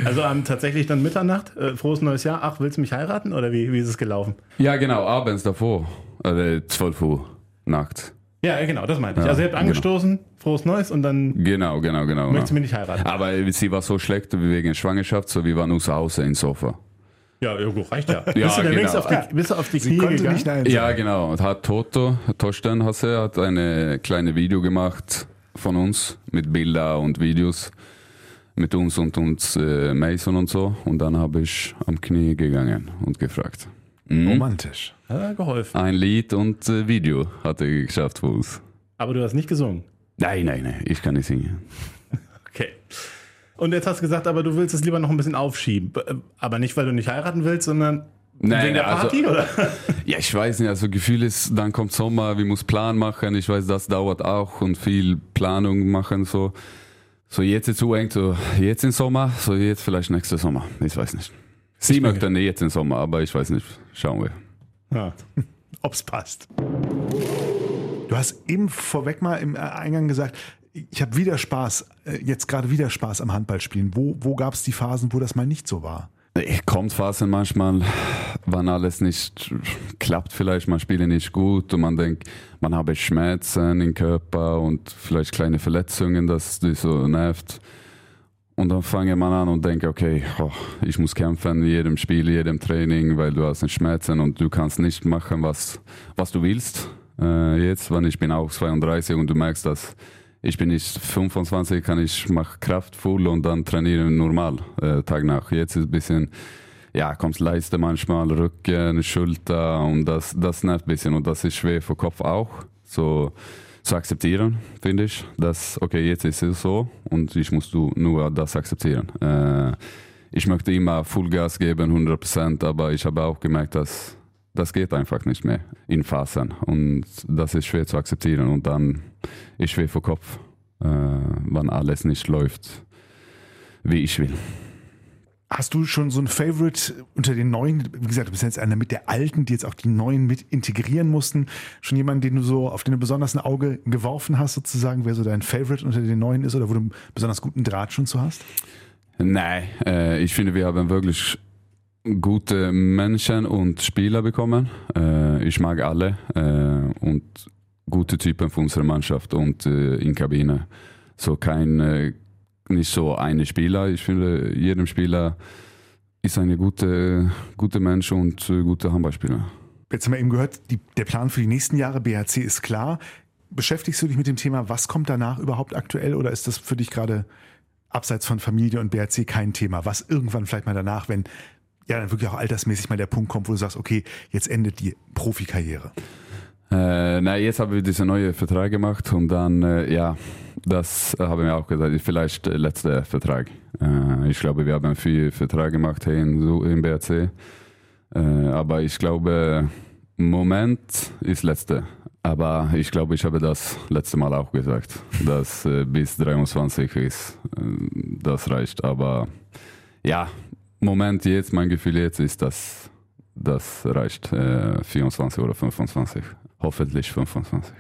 Also ähm, tatsächlich dann Mitternacht, äh, frohes neues Jahr. Ach, willst du mich heiraten oder wie, wie ist es gelaufen? ja, genau, abends davor, äh, 12 Uhr nachts. Ja, genau, das meinte ich. Ja, Also ihr habt angestoßen, frohes neues und dann Genau, genau, genau. möchtest du genau. mich nicht heiraten. Aber sie war so schlecht wegen Schwangerschaft, so wir waren nur zu Hause im Sofa. Ja, ja gut, reicht ja. Ja, bist du genau. auf die, bist du auf die Knie gegangen? nicht Nein Ja, genau. Und hat Toto, Torsten Hasse, hat eine kleine Video gemacht von uns mit Bilder und Videos mit uns und uns äh, Mason und so. Und dann habe ich am Knie gegangen und gefragt. Mhm. Romantisch. Hat geholfen. Ein Lied und äh, Video hat er geschafft für uns. Aber du hast nicht gesungen. Nein, nein, nein, ich kann nicht singen. Okay. Und jetzt hast du gesagt, aber du willst es lieber noch ein bisschen aufschieben. B- Aber nicht, weil du nicht heiraten willst, sondern Nein, wegen der also- Party, oder? Ja, ich weiß nicht, also Gefühl ist, dann kommt Sommer, wir müssen Plan machen, ich weiß, das dauert auch und viel Planung machen, so. So jetzt ist zu eng, so jetzt im Sommer, so jetzt vielleicht nächster Sommer, ich weiß nicht. Sie möchten jetzt im Sommer, aber ich weiß nicht, schauen wir. Ja. Ob's passt. Du hast eben vorweg mal im Eingang gesagt, ich habe wieder Spaß, äh, jetzt gerade wieder Spaß am Handballspielen. Wo, wo gab es die Phasen, wo das mal nicht so war? Kommt Phasen manchmal, wann alles nicht klappt vielleicht, man spielt nicht gut und man denkt, man habe Schmerzen im Körper und vielleicht kleine Verletzungen, das die so nervt. Und dann fange man an und denke, okay, oh, ich muss kämpfen in jedem Spiel, jedem Training, weil du hast Schmerzen und du kannst nicht machen, was, was du willst. Äh, jetzt, wenn ich bin auch 32 und du merkst, dass ich bin nicht 25, kann ich mache kraftvoll und dann trainiere normal äh, Tag nach. Jetzt ist ein bisschen, ja, kommt Leiste manchmal, Rücken, Schulter und das, das nervt ein bisschen und das ist schwer für Kopf auch. So zu akzeptieren, finde ich, dass, okay, jetzt ist es so und ich muss nur das akzeptieren. Äh, ich möchte immer Vollgas geben, 100 Prozent, aber ich habe auch gemerkt, dass das geht einfach nicht mehr in Phasen und das ist schwer zu akzeptieren und dann ist schwer für Kopf, äh, wenn alles nicht läuft, wie ich will. Hast du schon so ein Favorite unter den neuen, wie gesagt, du bist jetzt einer mit der alten, die jetzt auch die neuen mit integrieren mussten, schon jemanden, den du so, auf den du besonders ein Auge geworfen hast, sozusagen, wer so dein Favorite unter den neuen ist oder wo du einen besonders guten Draht schon zu hast? Nein, äh, ich finde, wir haben wirklich gute Menschen und Spieler bekommen. Äh, ich mag alle äh, und gute Typen für unsere Mannschaft und äh, in Kabine. So kein, äh, nicht so eine Spieler. Ich finde, jedem Spieler ist eine gute, gute Mensch und äh, gute Handballspieler. Jetzt haben wir eben gehört, die, der Plan für die nächsten Jahre BHC ist klar. Beschäftigst du dich mit dem Thema, was kommt danach überhaupt aktuell oder ist das für dich gerade abseits von Familie und BHC kein Thema? Was irgendwann vielleicht mal danach, wenn ja dann wirklich auch altersmäßig mal der Punkt kommt, wo du sagst, okay, jetzt endet die Profikarriere. Äh, nein, jetzt haben wir diesen neuen Vertrag gemacht und dann, äh, ja, das haben wir auch gesagt, vielleicht der letzte Vertrag. Äh, ich glaube, wir haben viel Vertrag gemacht hier im BRC, äh, aber ich glaube, Moment ist letzte. Aber ich glaube, ich habe das letzte Mal auch gesagt, dass äh, bis 23 ist, äh, das reicht. Aber ja, Moment jetzt, mein Gefühl jetzt ist, dass das reicht. Äh, 24 oder 25. Hoffentlich 25.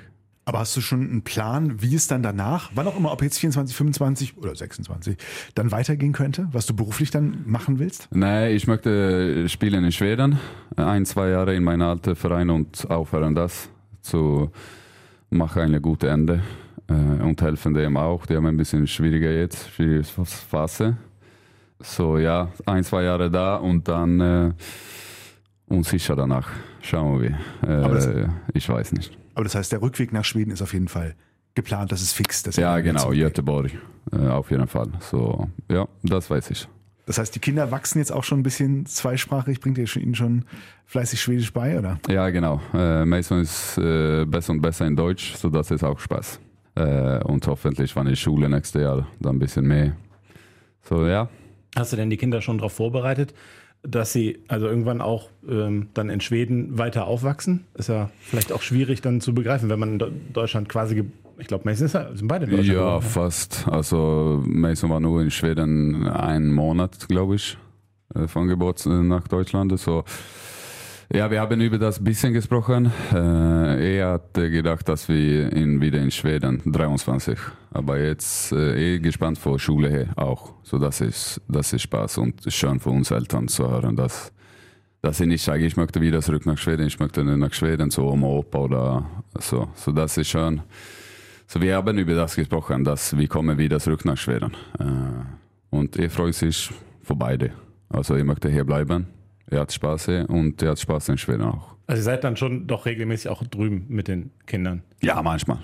Aber hast du schon einen Plan, wie es dann danach, wann auch immer, ob jetzt 24, 25 oder 26, dann weitergehen könnte, was du beruflich dann machen willst? Nee, ich möchte spielen in Schweden, ein, zwei Jahre in meinem alten Verein und aufhören das zu machen eine gute Ende äh, und helfen dem auch. Die haben ein bisschen schwieriger jetzt, schwierige Phase. So ja, ein, zwei Jahre da und dann äh, unsicher danach. Schauen wir. Aber das- Äh, ich weiß nicht. Aber das heißt, der Rückweg nach Schweden ist auf jeden Fall geplant, das ist fix. dass Ja, genau, Göteborg. Äh, auf jeden Fall. So, ja, das weiß ich. Das heißt, die Kinder wachsen jetzt auch schon ein bisschen zweisprachig, bringt ihr ihnen schon fleißig Schwedisch bei, oder? Ja, genau. Äh, Mason ist äh, besser und besser in Deutsch, so das ist auch Spaß. Äh, und hoffentlich, wenn ich Schule nächstes Jahr, dann ein bisschen mehr. So, ja. Hast du denn die Kinder schon darauf vorbereitet, dass sie also irgendwann auch ähm, dann in Schweden weiter aufwachsen? Ist ja vielleicht auch schwierig dann zu begreifen, wenn man in Deutschland quasi, ich glaube, Mason ist ja, sind beide in Deutschland. Ja, geboren, fast. Also Mason war nur in Schweden einen Monat, glaube ich, äh, von Geburt äh, nach Deutschland. So, ja, wir haben über das bisschen gesprochen. Äh, er hatte gedacht, dass wir ihn wieder in Schweden 23. Aber jetzt äh, eh gespannt vor Schule her auch. So das ist das ist Spaß und schön für uns Eltern zu hören, dass dass ich nicht sage, ich möchte wieder zurück nach Schweden, ich möchte nach Schweden zu Oma, Opa oder so. So das ist schön. So wir haben über das gesprochen, dass wir kommen wieder zurück nach Schweden. Äh, und er freut sich für beide. Also er möchte hier bleiben. Er hat Spaß hier und er hat Spaß in Schweden auch. Also ihr seid dann schon doch regelmäßig auch drüben mit den Kindern. Ja, manchmal.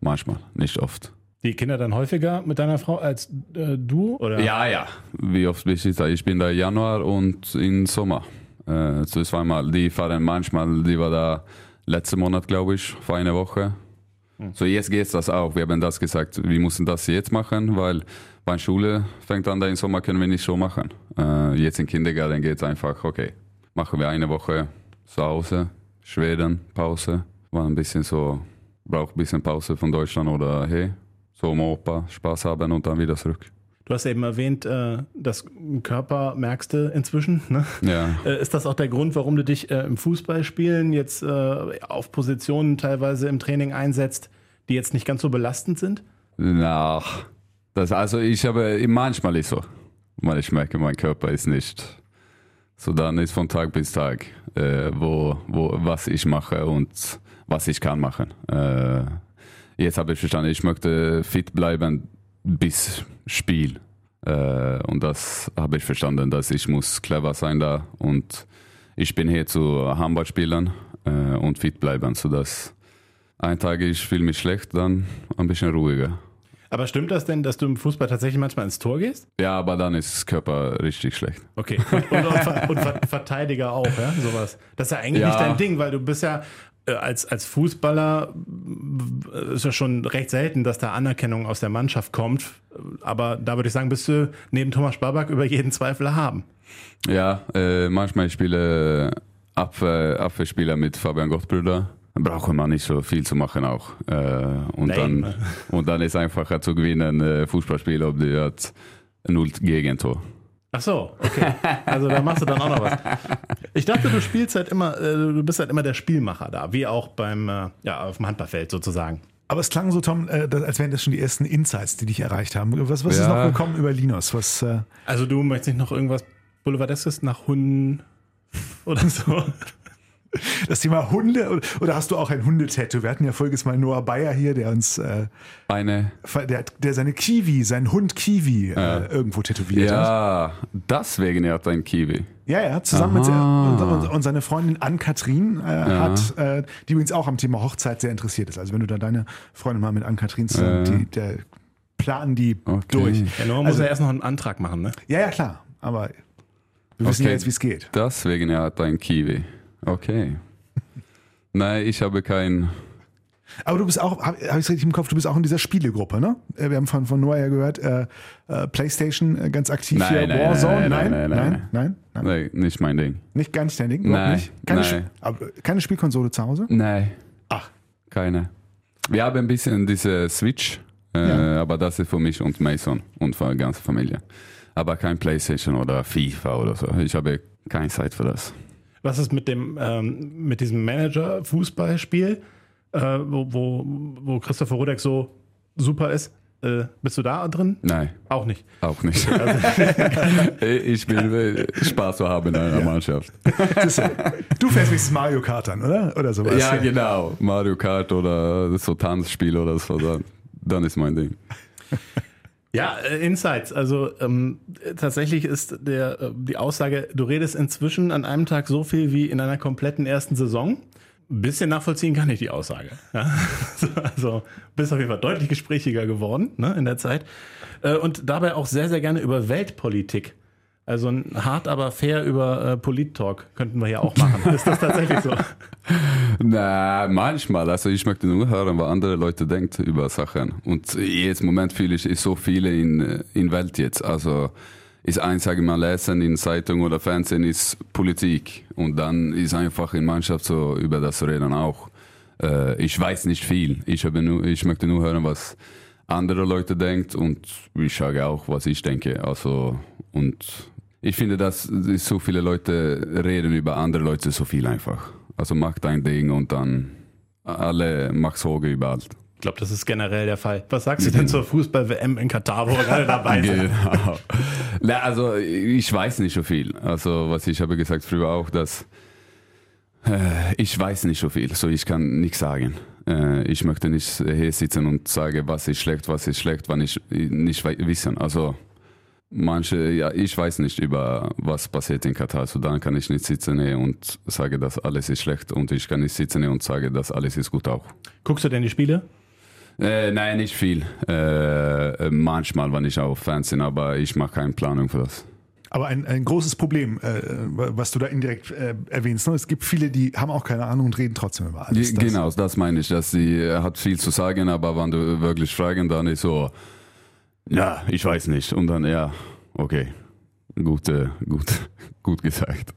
Manchmal, nicht oft. Die Kinder dann häufiger mit deiner Frau als äh, du? Oder? Ja, ja. Wie oft bin ich da? Ich bin da im Januar und im Sommer. Äh, so zweimal. Die fahren manchmal, die war da letzten Monat, glaube ich, für eine Woche. So jetzt geht das auch. Wir haben das gesagt, wir müssen das jetzt machen, weil bei Schule fängt an, im Sommer können wir nicht so machen. Äh, jetzt im Kindergarten geht es einfach, okay, machen wir eine Woche zu Hause, Schweden, Pause. War ein bisschen so, braucht ein bisschen Pause von Deutschland oder hey, so Oma, Opa, Spaß haben und dann wieder zurück. Du hast eben erwähnt, äh, das Körper merkst du inzwischen. Ne? Ja. Äh, Ist das auch der Grund, warum du dich äh, im Fußballspielen jetzt auf Positionen teilweise im Training einsetzt, die jetzt nicht ganz so belastend sind? Na, das, also ich habe manchmal ist so, weil ich merke, mein Körper ist nicht so. Dann ist von Tag bis Tag, äh, wo, wo was ich mache und was ich kann machen. Äh, jetzt habe ich verstanden, ich möchte fit bleiben bis Spiel. Äh, und das habe ich verstanden, dass ich muss clever sein da und ich bin hier zu Handball spielen äh, und fit bleiben, sodass ein Tag ich fühle mich schlecht, dann ein bisschen ruhiger. Aber stimmt das denn, dass du im Fußball tatsächlich manchmal ins Tor gehst? Ja, aber dann ist das Körper richtig schlecht. Okay. Und, und, und, Ver- und Ver- Verteidiger auch, ja? Sowas. Das ist ja eigentlich Ja. nicht dein Ding, weil du bist ja äh, als, als Fußballer äh, ist ja schon recht selten, dass da Anerkennung aus der Mannschaft kommt. Aber da würde ich sagen, bist du neben Thomas Babak über jeden Zweifel haben. Ja, äh, manchmal ich spiele Abwehr, Abwehrspieler mit Fabian Gottbrüder. Dann braucht man nicht so viel zu machen auch. Äh, und, Nein. dann, und dann ist einfacher zu gewinnen, äh, Fußballspiel, ob die hat null Gegentor. Ach so, okay. Also da machst du dann auch noch was. Ich dachte, du spielst halt immer, äh, du bist halt immer der Spielmacher da, wie auch beim, äh, ja, auf dem Handballfeld sozusagen. Aber es klang so, Tom, äh, als wären das schon die ersten Insights, die dich erreicht haben. Was, was ist Ja. noch gekommen über Linus? Was, äh, Also du möchtest nicht noch irgendwas Boulevardeskes nach Hunden oder so? Das Thema Hunde oder, hast du auch ein Hundetattoo? Wir hatten ja voriges Mal Noah Bayer hier, der uns, äh, Eine, der, hat- der seine Kiwi, seinen Hund Kiwi äh, irgendwo tätowiert hat. ja, deswegen er hat ein Kiwi. Ja, ja, zusammen mit Aha. und, und, und seine Freundin Ann-Kathrin äh, hat, äh, die übrigens auch am Thema Hochzeit sehr interessiert ist. Also wenn du da deine Freundin mal mit Ann-Kathrin zusammen, Ja. die, der planen die Okay. durch. Ja, Noah muss Also- ja erst noch einen Antrag machen, ne? Ja, ja, klar. Aber wir wissen Okay. ja jetzt, wie es geht. Deswegen er hat ein Kiwi. Okay. Nein, ich habe kein. Aber du bist auch, habe hab ich es richtig im Kopf, du bist auch in dieser Spielegruppe, ne? Äh, Wir haben von, von Noah ja gehört, äh, äh, Playstation äh, ganz aktiv Nein, hier, nein, Warzone, nein, nein, nein, nein, nein. nein, nein. Nicht mein Ding. Nicht nicht dein Ding, Nein, nicht. Keine. Sp- keine Spielkonsole zu Hause? Nein. Ach. Keine. Wir haben ein bisschen diese Switch, äh, Ja. aber das ist für mich und Mason und für die ganze Familie. Aber kein Playstation oder FIFA oder so. Ich habe keine Zeit für das. Was ist mit dem ähm, mit diesem Manager-Fußballspiel, äh, wo, wo, wo Christopher Rudek so super ist? Äh, bist du da drin? Nein, Auch nicht. auch nicht. ich will Spaß zu haben in einer Mannschaft. Du fährst wenigstens Mario Kart an, oder? Oder sowas. Ja, genau. Mario Kart oder so Tanzspiel oder so, dann, dann ist mein Ding. Ja, äh, Insights. Also ähm, tatsächlich ist der, äh, die Aussage, du redest inzwischen an einem Tag so viel wie in einer kompletten ersten Saison. Ein bisschen nachvollziehen kann ich die Aussage. Ja? Also bist auf jeden Fall deutlich gesprächiger geworden ne, in der Zeit. Äh, Und dabei auch sehr, sehr gerne über Weltpolitik. Also ein hart, aber fair über äh, Polit-Talk könnten wir ja auch machen. Ist das tatsächlich so? Na, manchmal. Also ich möchte nur hören, was andere Leute denken über Sachen. Und jetzt Moment fühle ich, ist so viele in, in Welt jetzt. Also ist eins, sage ich mal, lesen in Zeitung oder Fernsehen ist Politik. Und dann ist einfach in Mannschaft so über das reden auch. Äh, ich weiß nicht viel. Ich, habe nur, ich möchte nur hören, was andere Leute denken und ich sage auch, was ich denke. Also, und ich finde, dass so viele Leute reden über andere Leute so viel einfach. Also mach dein Ding und dann alle mach Sorge über alles. Ich glaube, das ist generell der Fall. Was sagst du denn zur Fußball-WM in Katar, wo wir gerade dabei sind? Genau. Na, also ich weiß nicht so viel. Also was ich habe gesagt früher auch, dass äh, ich weiß nicht so viel, so ich kann nichts sagen. Äh, ich möchte nicht hier sitzen und sagen, was ist schlecht, was ist schlecht, wann ich nicht wissen. Also manche, ja, ich weiß nicht über was passiert in Katar, so dann kann ich nicht sitzen hier und sage, dass alles ist schlecht und ich kann nicht sitzen hier und sage, dass alles ist gut auch. Guckst du denn die Spiele? Äh, nein, nicht viel. Äh, manchmal, wenn ich auf Fernsehen, aber ich mache keine Planung für das. Aber ein, ein großes Problem, äh, was du da indirekt äh, erwähnst. Ne? Es gibt viele, die haben auch keine Ahnung und reden trotzdem über alles. Ge- Das- genau, das meine ich, dass sie äh, hat viel zu sagen, aber wenn du wirklich fragen, dann ist so, ja, ich weiß nicht. Und dann, ja, okay, gut, äh, gut, gut gesagt.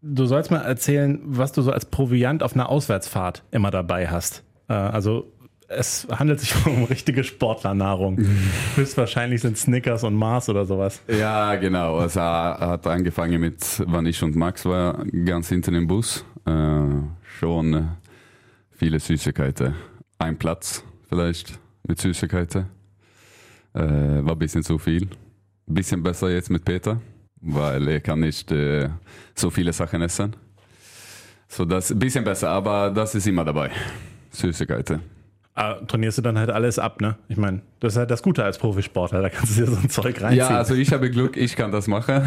Du sollst mal erzählen, was du so als Proviant auf einer Auswärtsfahrt immer dabei hast. Äh, also es handelt sich um richtige Sportlernahrung. Höchstwahrscheinlich sind Snickers und Mars oder sowas. Ja, genau. Also er hat angefangen mit, wann ich und Max war, ganz hinten im Bus. Äh, schon äh, viele Süßigkeiten. Ein Platz vielleicht mit Süßigkeiten. Äh, war ein bisschen zu viel. Bisschen besser jetzt mit Peter, weil er kann nicht äh, so viele Sachen essen. So das ein bisschen besser, aber das ist immer dabei. Süßigkeiten. Ah, trainierst du dann halt alles ab, ne? Ich meine, das ist halt das Gute als Profisportler, da kannst du dir so ein Zeug reinziehen. Ja, also ich habe Glück, ich kann das machen.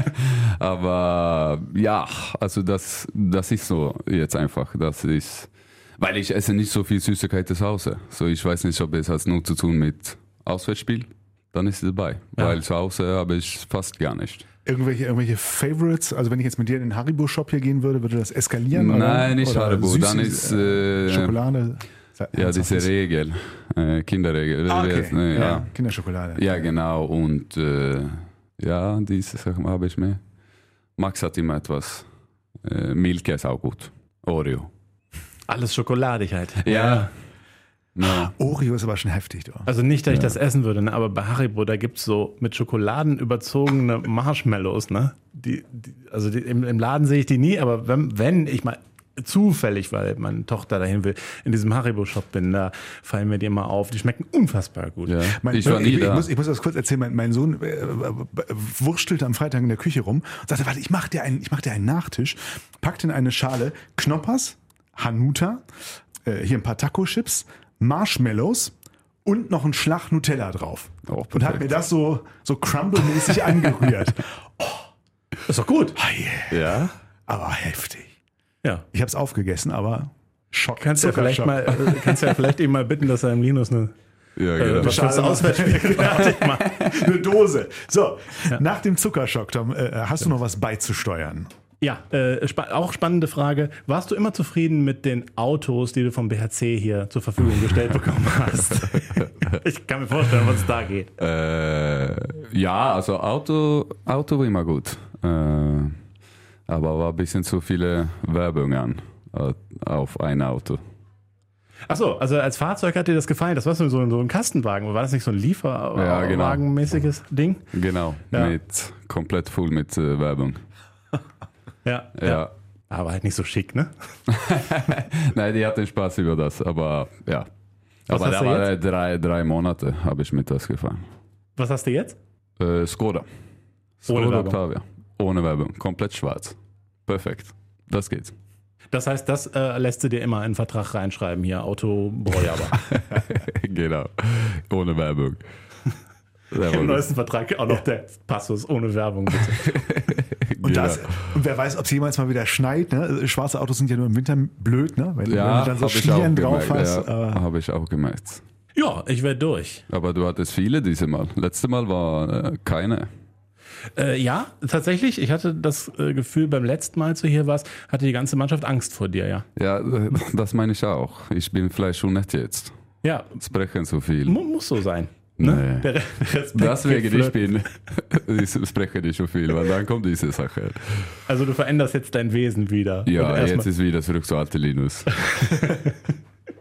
Aber ja, also das, das ist so jetzt einfach. Das ist, weil ich esse nicht so viel Süßigkeiten zu Hause. So ich weiß nicht, ob es hat nur zu tun mit Auswärtsspiel. Dann ist es dabei. Ja. Weil zu Hause habe ich fast gar nicht. Irgendwelche, irgendwelche Favorites? Also wenn ich jetzt mit dir in den Haribo-Shop hier gehen würde, würde das eskalieren? Nein, oder? nicht oder Haribo. Süßes, Dann ist äh, Schokolade. ja diese? Regel, äh, Kinderregel. Ah, okay. Äh, ja. ja. Kinderschokolade. Ja, genau. Und äh, ja, diese Sachen habe ich mehr. Max hat immer etwas. Äh, Milka ist auch gut. Oreo. Alles schokoladig halt. Ja. ja. Oreo ist aber schon heftig. Du. Also nicht, dass ich das essen würde, ne? aber bei Haribo, da gibt's so mit Schokoladen überzogene Marshmallows, ne? Die, die, also die, im, im Laden sehe ich die nie, aber wenn, wenn ich mal zufällig, weil meine Tochter dahin will, in diesem Haribo-Shop bin, da fallen mir die immer auf. Die schmecken unfassbar gut. ja. Mein, ich war nie ich, da. muss, ich muss das kurz erzählen. Mein, mein Sohn äh, wurstelte am Freitag in der Küche rum und sagte, warte, ich mach dir einen, ich mach dir einen Nachtisch. Packte in eine Schale Knoppers, Hanuta, äh, hier ein paar Taco-Chips, Marshmallows und noch einen Schlag Nutella drauf. Oh, und hat mir das so, so crumble-mäßig angerührt. Ist doch gut. Ah, yeah. ja? Aber heftig. Ja. Ich habe es aufgegessen, aber Schock. Kannst ja vielleicht mal, äh, kannst ja vielleicht eben mal bitten, dass er im Linus eine Ja, äh, genau. was fürs Auswärtsspiel eine Dose. So, nach dem Zuckerschock, Tom, äh, hast du noch was beizusteuern? Ja, äh, spa auch spannende Frage. Warst du immer zufrieden mit den Autos, die du vom BHC hier zur Verfügung gestellt bekommen hast? ich kann mir vorstellen, was es da geht. Äh, ja, also Auto, Auto war immer gut. Äh, aber war ein bisschen zu viele Werbungen äh, auf ein Auto. Achso, also als Fahrzeug hat dir das gefallen? Das war so, so ein Kastenwagen. War das nicht so ein Ja, genau. Lieferwagenmäßiges Ding? Genau, Ja. mit komplett voll mit äh, Werbung. Ja, Ja. Aber halt nicht so schick, ne? Nein, die hatten Spaß über das, aber ja. Was aber da war drei, drei Monate habe ich mit das gefahren. Was hast du jetzt? Äh, Skoda. Ohne Skoda Werbung. Octavia. Ohne Werbung. Komplett schwarz. Perfekt. Das geht. Das heißt, das äh, lässt du dir immer in den Vertrag reinschreiben hier, Auto Breuerber. genau. Ohne Werbung. Im neuesten Vertrag auch noch der Passus ohne Werbung, bitte. Und, das, und wer weiß, ob es jemals mal wieder schneit. Ne? Schwarze Autos sind ja nur im Winter blöd, ne? wenn, wenn Ja, du dann so habe ich auch Schlieren drauf gemerkt. hast. Ja, äh, habe ich auch gemerkt. Ja, ich werde durch. Aber du hattest viele diese Mal. Letzte Mal war äh, keine. Äh, ja, tatsächlich. Ich hatte das äh, Gefühl, beim letzten Mal, als du hier warst, hatte die ganze Mannschaft Angst vor dir, ja. Ja, das meine ich auch. Ich bin vielleicht schon nett jetzt. Ja, Sprechen zu viel. mu muss so sein. Ne? Der Re- Respekt Deswegen geht ich flöten. bin, ich spreche nicht so viel, weil dann kommt diese Sache. Also du veränderst jetzt dein Wesen wieder. Ja, jetzt ist wieder zurück zu alte Linus.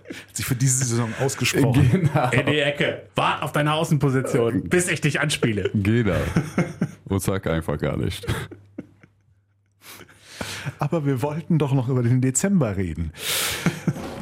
hat sich für diese Saison ausgesprochen. genau. in die Ecke. Wart auf deine Außenposition, bis ich dich anspiele. Genau. Und sag einfach gar nicht. Aber wir wollten doch noch über den Dezember reden.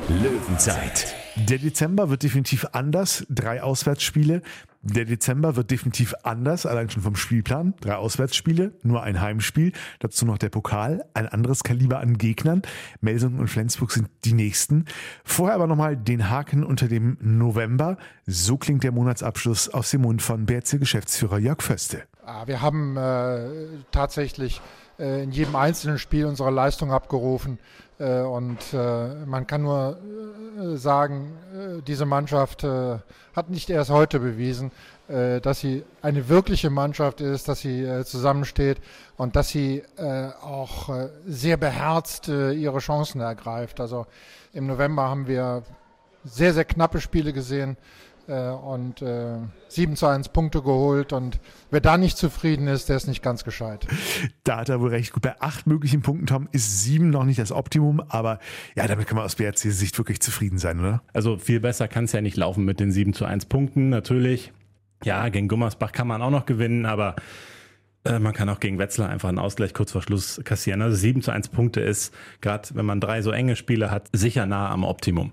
Löwenzeit. Der Dezember wird definitiv anders. Drei Auswärtsspiele. Der Dezember wird definitiv anders, allein schon vom Spielplan. Drei Auswärtsspiele, nur ein Heimspiel. Dazu noch der Pokal, ein anderes Kaliber an Gegnern. Melsungen und Flensburg sind die nächsten. Vorher aber nochmal den Haken unter dem November. So klingt der Monatsabschluss aus dem Mund von BRC-Geschäftsführer Jörg Föste. Ah, Wir haben äh, tatsächlich äh, in jedem einzelnen Spiel unsere Leistung abgerufen. Äh, und äh, man kann nur äh, sagen, äh, diese Mannschaft hat nicht erst heute bewiesen, dass sie eine wirkliche Mannschaft ist, dass sie zusammensteht und dass sie auch sehr beherzt ihre Chancen ergreift. Also im November haben wir sehr, sehr knappe Spiele gesehen und äh, 7 zu 1 Punkte geholt. Und wer da nicht zufrieden ist, der ist nicht ganz gescheit. Da hat er wohl recht gut. Bei acht möglichen Punkten, Tom, ist sieben noch nicht das Optimum. Aber ja, damit kann man aus BRC-Sicht wirklich zufrieden sein, oder? Also viel besser kann es ja nicht laufen mit den 7 zu 1 Punkten, natürlich. Ja, gegen Gummersbach kann man auch noch gewinnen, aber äh, man kann auch gegen Wetzlar einfach einen Ausgleich kurz vor Schluss kassieren. Also 7 zu 1 Punkte ist, gerade wenn man drei so enge Spiele hat, sicher nah am Optimum.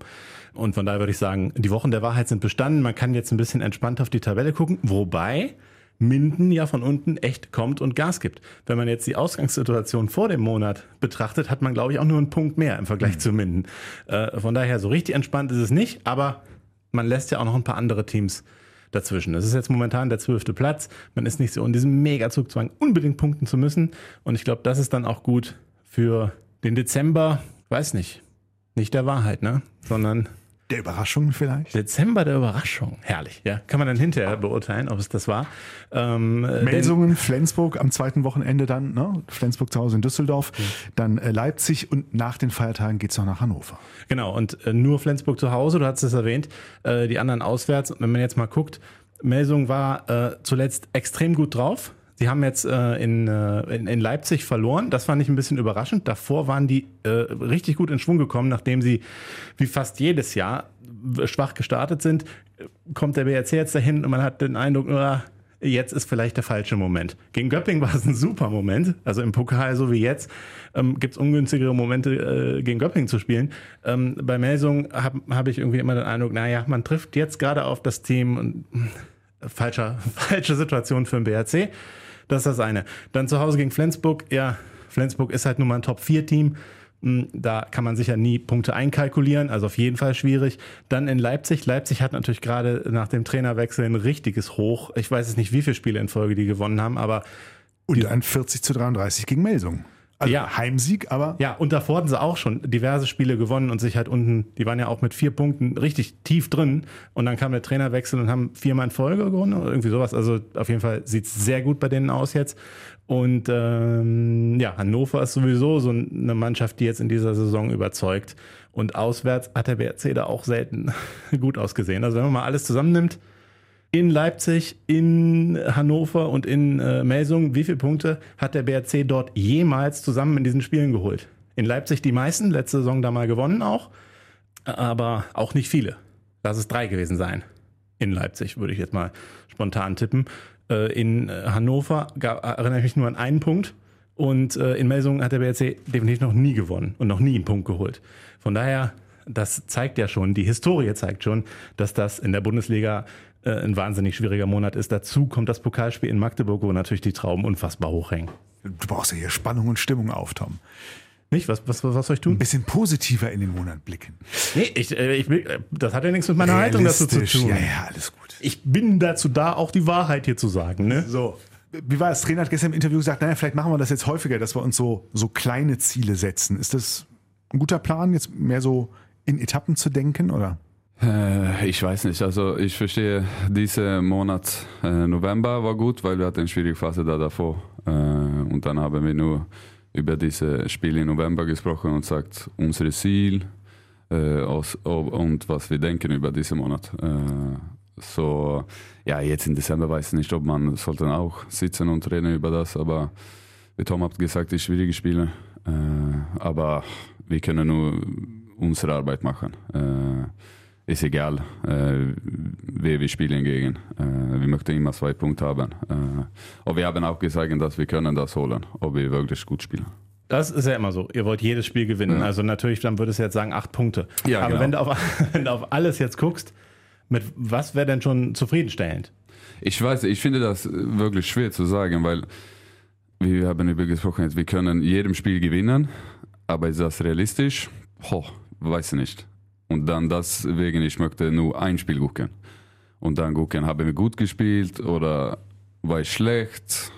Und von daher würde ich sagen, die Wochen der Wahrheit sind bestanden. Man kann jetzt ein bisschen entspannt auf die Tabelle gucken, wobei Minden ja von unten echt kommt und Gas gibt. Wenn man jetzt die Ausgangssituation vor dem Monat betrachtet, hat man, glaube ich, auch nur einen Punkt mehr im Vergleich zu Minden. Äh, von daher, so richtig entspannt ist es nicht, aber man lässt ja auch noch ein paar andere Teams dazwischen. Es ist jetzt momentan der zwölfte Platz. Man ist nicht so in diesem Mega-Zugzwang, unbedingt punkten zu müssen. Und ich glaube, das ist dann auch gut für den Dezember. Weiß nicht. Nicht der Wahrheit, ne? Sondern Der Überraschung vielleicht? Dezember der Überraschung. Herrlich, ja. Kann man dann hinterher beurteilen, ob es das war. Ähm, äh, Melsungen, Flensburg am zweiten Wochenende dann, ne? Flensburg zu Hause in Düsseldorf, dann äh, Leipzig und nach den Feiertagen geht's noch nach Hannover. Genau, und äh, nur Flensburg zu Hause, du hast es erwähnt, äh, die anderen auswärts. Und wenn man jetzt mal guckt, Melsung war äh, zuletzt extrem gut drauf. Sie haben jetzt äh, in, äh, in, in Leipzig verloren. Das fand ich ein bisschen überraschend. Davor waren die äh, richtig gut in Schwung gekommen, nachdem sie wie fast jedes Jahr schwach gestartet sind. Kommt der BRC jetzt dahin und man hat den Eindruck, ah, jetzt ist vielleicht der falsche Moment. Gegen Göpping war es ein super Moment. Also im Pokal so wie jetzt ähm, gibt es ungünstigere Momente, äh, gegen Göpping zu spielen. Ähm, bei Melsung habe hab ich irgendwie immer den Eindruck, naja, man trifft jetzt gerade auf das Team und äh, falscher, falsche Situation für den BRC. Das ist das eine. Dann zu Hause gegen Flensburg. Ja, Flensburg ist halt nun mal ein Top-4-Team. Mm, Da kann man sicher nie Punkte einkalkulieren, also auf jeden Fall schwierig. Dann in Leipzig. Leipzig hat natürlich gerade nach dem Trainerwechsel ein richtiges Hoch. Ich weiß es nicht, wie viele Spiele in Folge die gewonnen haben, aber Und ein 40 zu 33 gegen Melsungen. Also Ja. Heimsieg, aber ja, und davor hatten sie auch schon diverse Spiele gewonnen und sich halt unten, die waren ja auch mit vier Punkten richtig tief drin. Und dann kam der Trainerwechsel und haben viermal in Folge gewonnen oder irgendwie sowas. Also auf jeden Fall sieht es sehr gut bei denen aus jetzt. Und ähm, ja, Hannover ist sowieso so eine Mannschaft, die jetzt in dieser Saison überzeugt. Und auswärts hat der BRC da auch selten gut ausgesehen. Also wenn man mal alles zusammennimmt, in Leipzig, in Hannover und in äh, Melsungen, wie viele Punkte hat der BRC dort jemals zusammen in diesen Spielen geholt? In Leipzig die meisten, letzte Saison da mal gewonnen auch, aber auch nicht viele. Lass es drei gewesen sein. In Leipzig würde ich jetzt mal spontan tippen. Äh, in äh, Hannover gab, erinnere ich mich nur an einen Punkt Und äh, in Melsungen hat der BRC definitiv noch nie gewonnen und noch nie einen Punkt geholt. Von daher, das zeigt ja schon, die Historie zeigt schon, dass das in der Bundesliga äh, ein wahnsinnig schwieriger Monat ist. Dazu kommt das Pokalspiel in Magdeburg, wo natürlich die Trauben unfassbar hochhängen. Du brauchst ja hier Spannung und Stimmung auf, Tom. Nicht? Was, was, was soll ich tun? Ein bisschen positiver in den Monat blicken. Nee, ich, äh, ich, äh, das hat ja nichts mit meiner Haltung dazu zu tun. Ja, ja, alles gut. Ich bin dazu da, auch die Wahrheit hier zu sagen. Ne? So. Wie war es? Trainer hat gestern im Interview gesagt, naja, vielleicht machen wir das jetzt häufiger, dass wir uns so, so kleine Ziele setzen. Ist das ein guter Plan, jetzt mehr so in Etappen zu denken, oder? Äh, ich weiß nicht, also ich verstehe, dieser Monat äh, November war gut, weil wir hatten eine schwierige Phase da davor. Äh, und dann haben wir nur über diese Spiele im November gesprochen und sagt, unser Ziel äh, aus, ob, und was wir denken über diesen Monat. Äh, so, ja, jetzt im Dezember weiß ich nicht, ob man sollte auch sitzen und reden über das, aber wie Tom hat gesagt, die schwierige Spiele. Äh, aber wir können nur unsere Arbeit machen. Ist egal, äh, wer wir spielen gegen. Äh, wir möchten immer zwei Punkte haben. Äh, und wir haben auch gesagt, dass wir können das holen, ob wir wirklich gut spielen. Das ist ja immer so. Ihr wollt jedes Spiel gewinnen. Ja. Also natürlich, dann würdest du jetzt sagen, acht Punkte. Ja, Aber genau. wenn, du auf, wenn du auf alles jetzt guckst, mit was wäre denn schon zufriedenstellend? Ich weiß, ich finde das wirklich schwer zu sagen, weil wir haben über gesprochen, wir können jedem Spiel gewinnen, aber ist das realistisch? Ho, weiß ich nicht. Und dann deswegen, ich möchte nur ein Spiel gucken. Und dann gucken, haben wir gut gespielt oder war ich schlecht?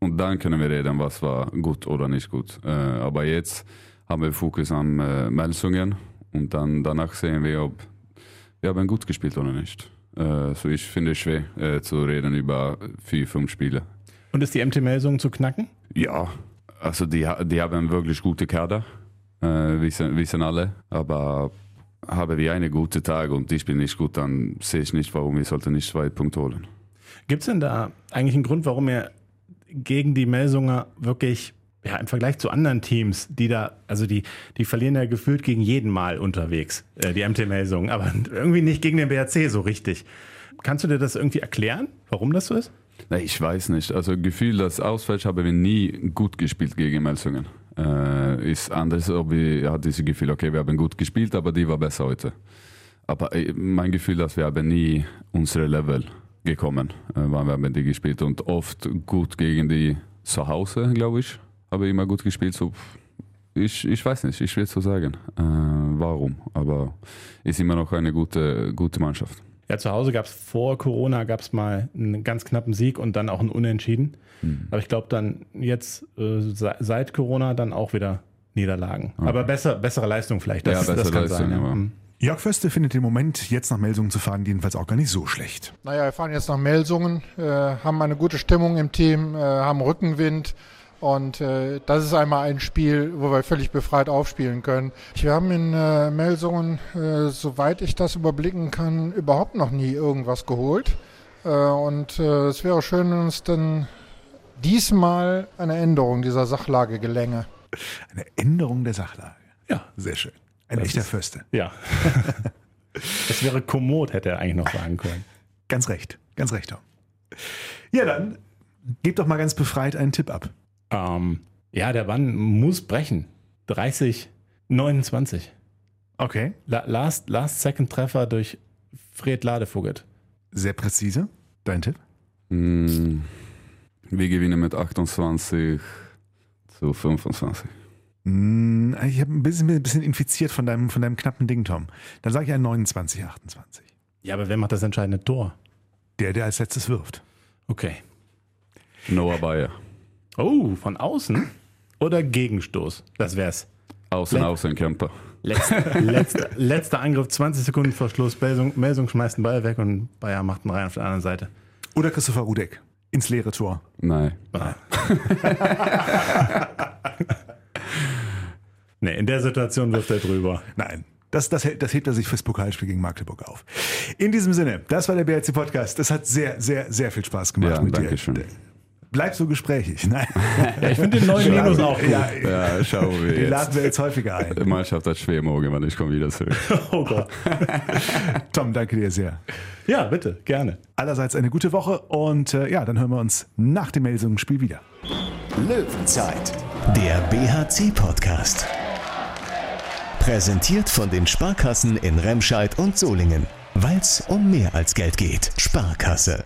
Und dann können wir reden, was war gut oder nicht gut. Äh, aber jetzt haben wir Fokus an äh, Melsungen und dann danach sehen wir, ob wir haben gut gespielt oder nicht. Äh, so ich finde es schwer äh, zu reden über vier, fünf Spiele. Und ist die MT-Melsung zu knacken? Ja, also die, die haben wirklich gute Kader, äh, wissen, wissen alle. Aber haben wir einen guten Tag und die spielen nicht gut, dann sehe ich nicht, warum wir sollten nicht zwei Punkte holen. Gibt es denn da eigentlich einen Grund, warum ihr gegen die Melsunger wirklich, ja, im Vergleich zu anderen Teams, die da, also die, die verlieren ja gefühlt gegen jeden Mal unterwegs, äh, die MT-Melsungen, aber irgendwie nicht gegen den BRC so richtig. Kannst du dir das irgendwie erklären, warum das so ist? Nee, ich weiß nicht. Also Gefühl, das Ausfeld haben wir nie gut gespielt gegen Melsungen. Äh, ist anders, ob wir hat dieses Gefühl, okay, wir haben gut gespielt, aber die war besser heute. Aber äh, mein Gefühl, dass wir haben nie unsere Level gekommen, äh, wann wir haben die gespielt und oft gut gegen die zu Hause, glaube ich, habe ich immer gut gespielt. So, ich, ich weiß nicht, ich will so sagen, äh, warum, aber ist immer noch eine gute, gute Mannschaft. Ja, zu Hause gab es vor Corona gab es mal einen ganz knappen Sieg und dann auch einen Unentschieden. Aber ich glaube dann jetzt äh, se- seit Corona dann auch wieder Niederlagen. Aber besser, bessere Leistung vielleicht. Das, Ja, das bessere kann sein. Leistung, Ja. Hm. Jörg Förste findet den Moment, jetzt nach Melsungen zu fahren, jedenfalls auch gar nicht so schlecht. Naja, wir fahren jetzt nach Melsungen, äh, haben eine gute Stimmung im Team, äh, haben Rückenwind und äh, das ist einmal ein Spiel, wo wir völlig befreit aufspielen können. Wir haben in äh, Melsungen, äh, soweit ich das überblicken kann, überhaupt noch nie irgendwas geholt. Äh, und äh, es wäre schön, wenn uns dann diesmal eine Änderung dieser Sachlage gelänge. Eine Änderung der Sachlage. Ja. Sehr schön. Ein Das echter ist- Förste. Ja. Es wäre kommod, hätte er eigentlich noch sagen können. Ganz recht. Ganz recht, Tom. Ja, dann gebt doch mal ganz befreit einen Tipp ab. Ähm, ja, der Bann muss brechen. 30, 29. Okay. La last, last Second Treffer durch Fred Ladevogel. Sehr präzise. Dein Tipp? Mm, Wir gewinnen mit 28 zu 25. Hm, Ich habe ein bisschen, ein bisschen infiziert von deinem, von deinem knappen Ding, Tom. Dann sage ich ein 29, 28. Ja, aber wer macht das entscheidende Tor? Der, der als letztes wirft. Okay. Noah Bayer. Oh, von außen? Oder Gegenstoß? Das wär's. Außen, Le- außen, Camper. Letzter, letzter, letzter Angriff, 20 Sekunden vor Schluss. Melsung, Melsung schmeißt den Ball weg und Bayer macht einen rein auf der anderen Seite. Oder Christopher Rudek ins leere Tor. Nein. Nee, in der Situation wirft er drüber. Nein. Das, das, das hebt er sich fürs Pokalspiel gegen Magdeburg auf. In diesem Sinne, das war der BRC Podcast. Das hat sehr, sehr, sehr viel Spaß gemacht Ja, mit danke dir. schön. Bleib so gesprächig. Nein. Ja, ich finde den neuen Minus auch gut. Ja, Ja, schauen wir den laden jetzt. wir jetzt häufiger ein. Die Mannschaft hat schwer morgen, weil ich komme wieder zurück. Oh Gott. Tom, danke dir sehr. Ja, bitte, gerne. Allerseits eine gute Woche und äh, ja, dann hören wir uns nach dem Melsungen-Spiel wieder. Löwenzeit, der BHC-Podcast. Präsentiert von den Sparkassen in Remscheid und Solingen. Weil es um mehr als Geld geht. Sparkasse.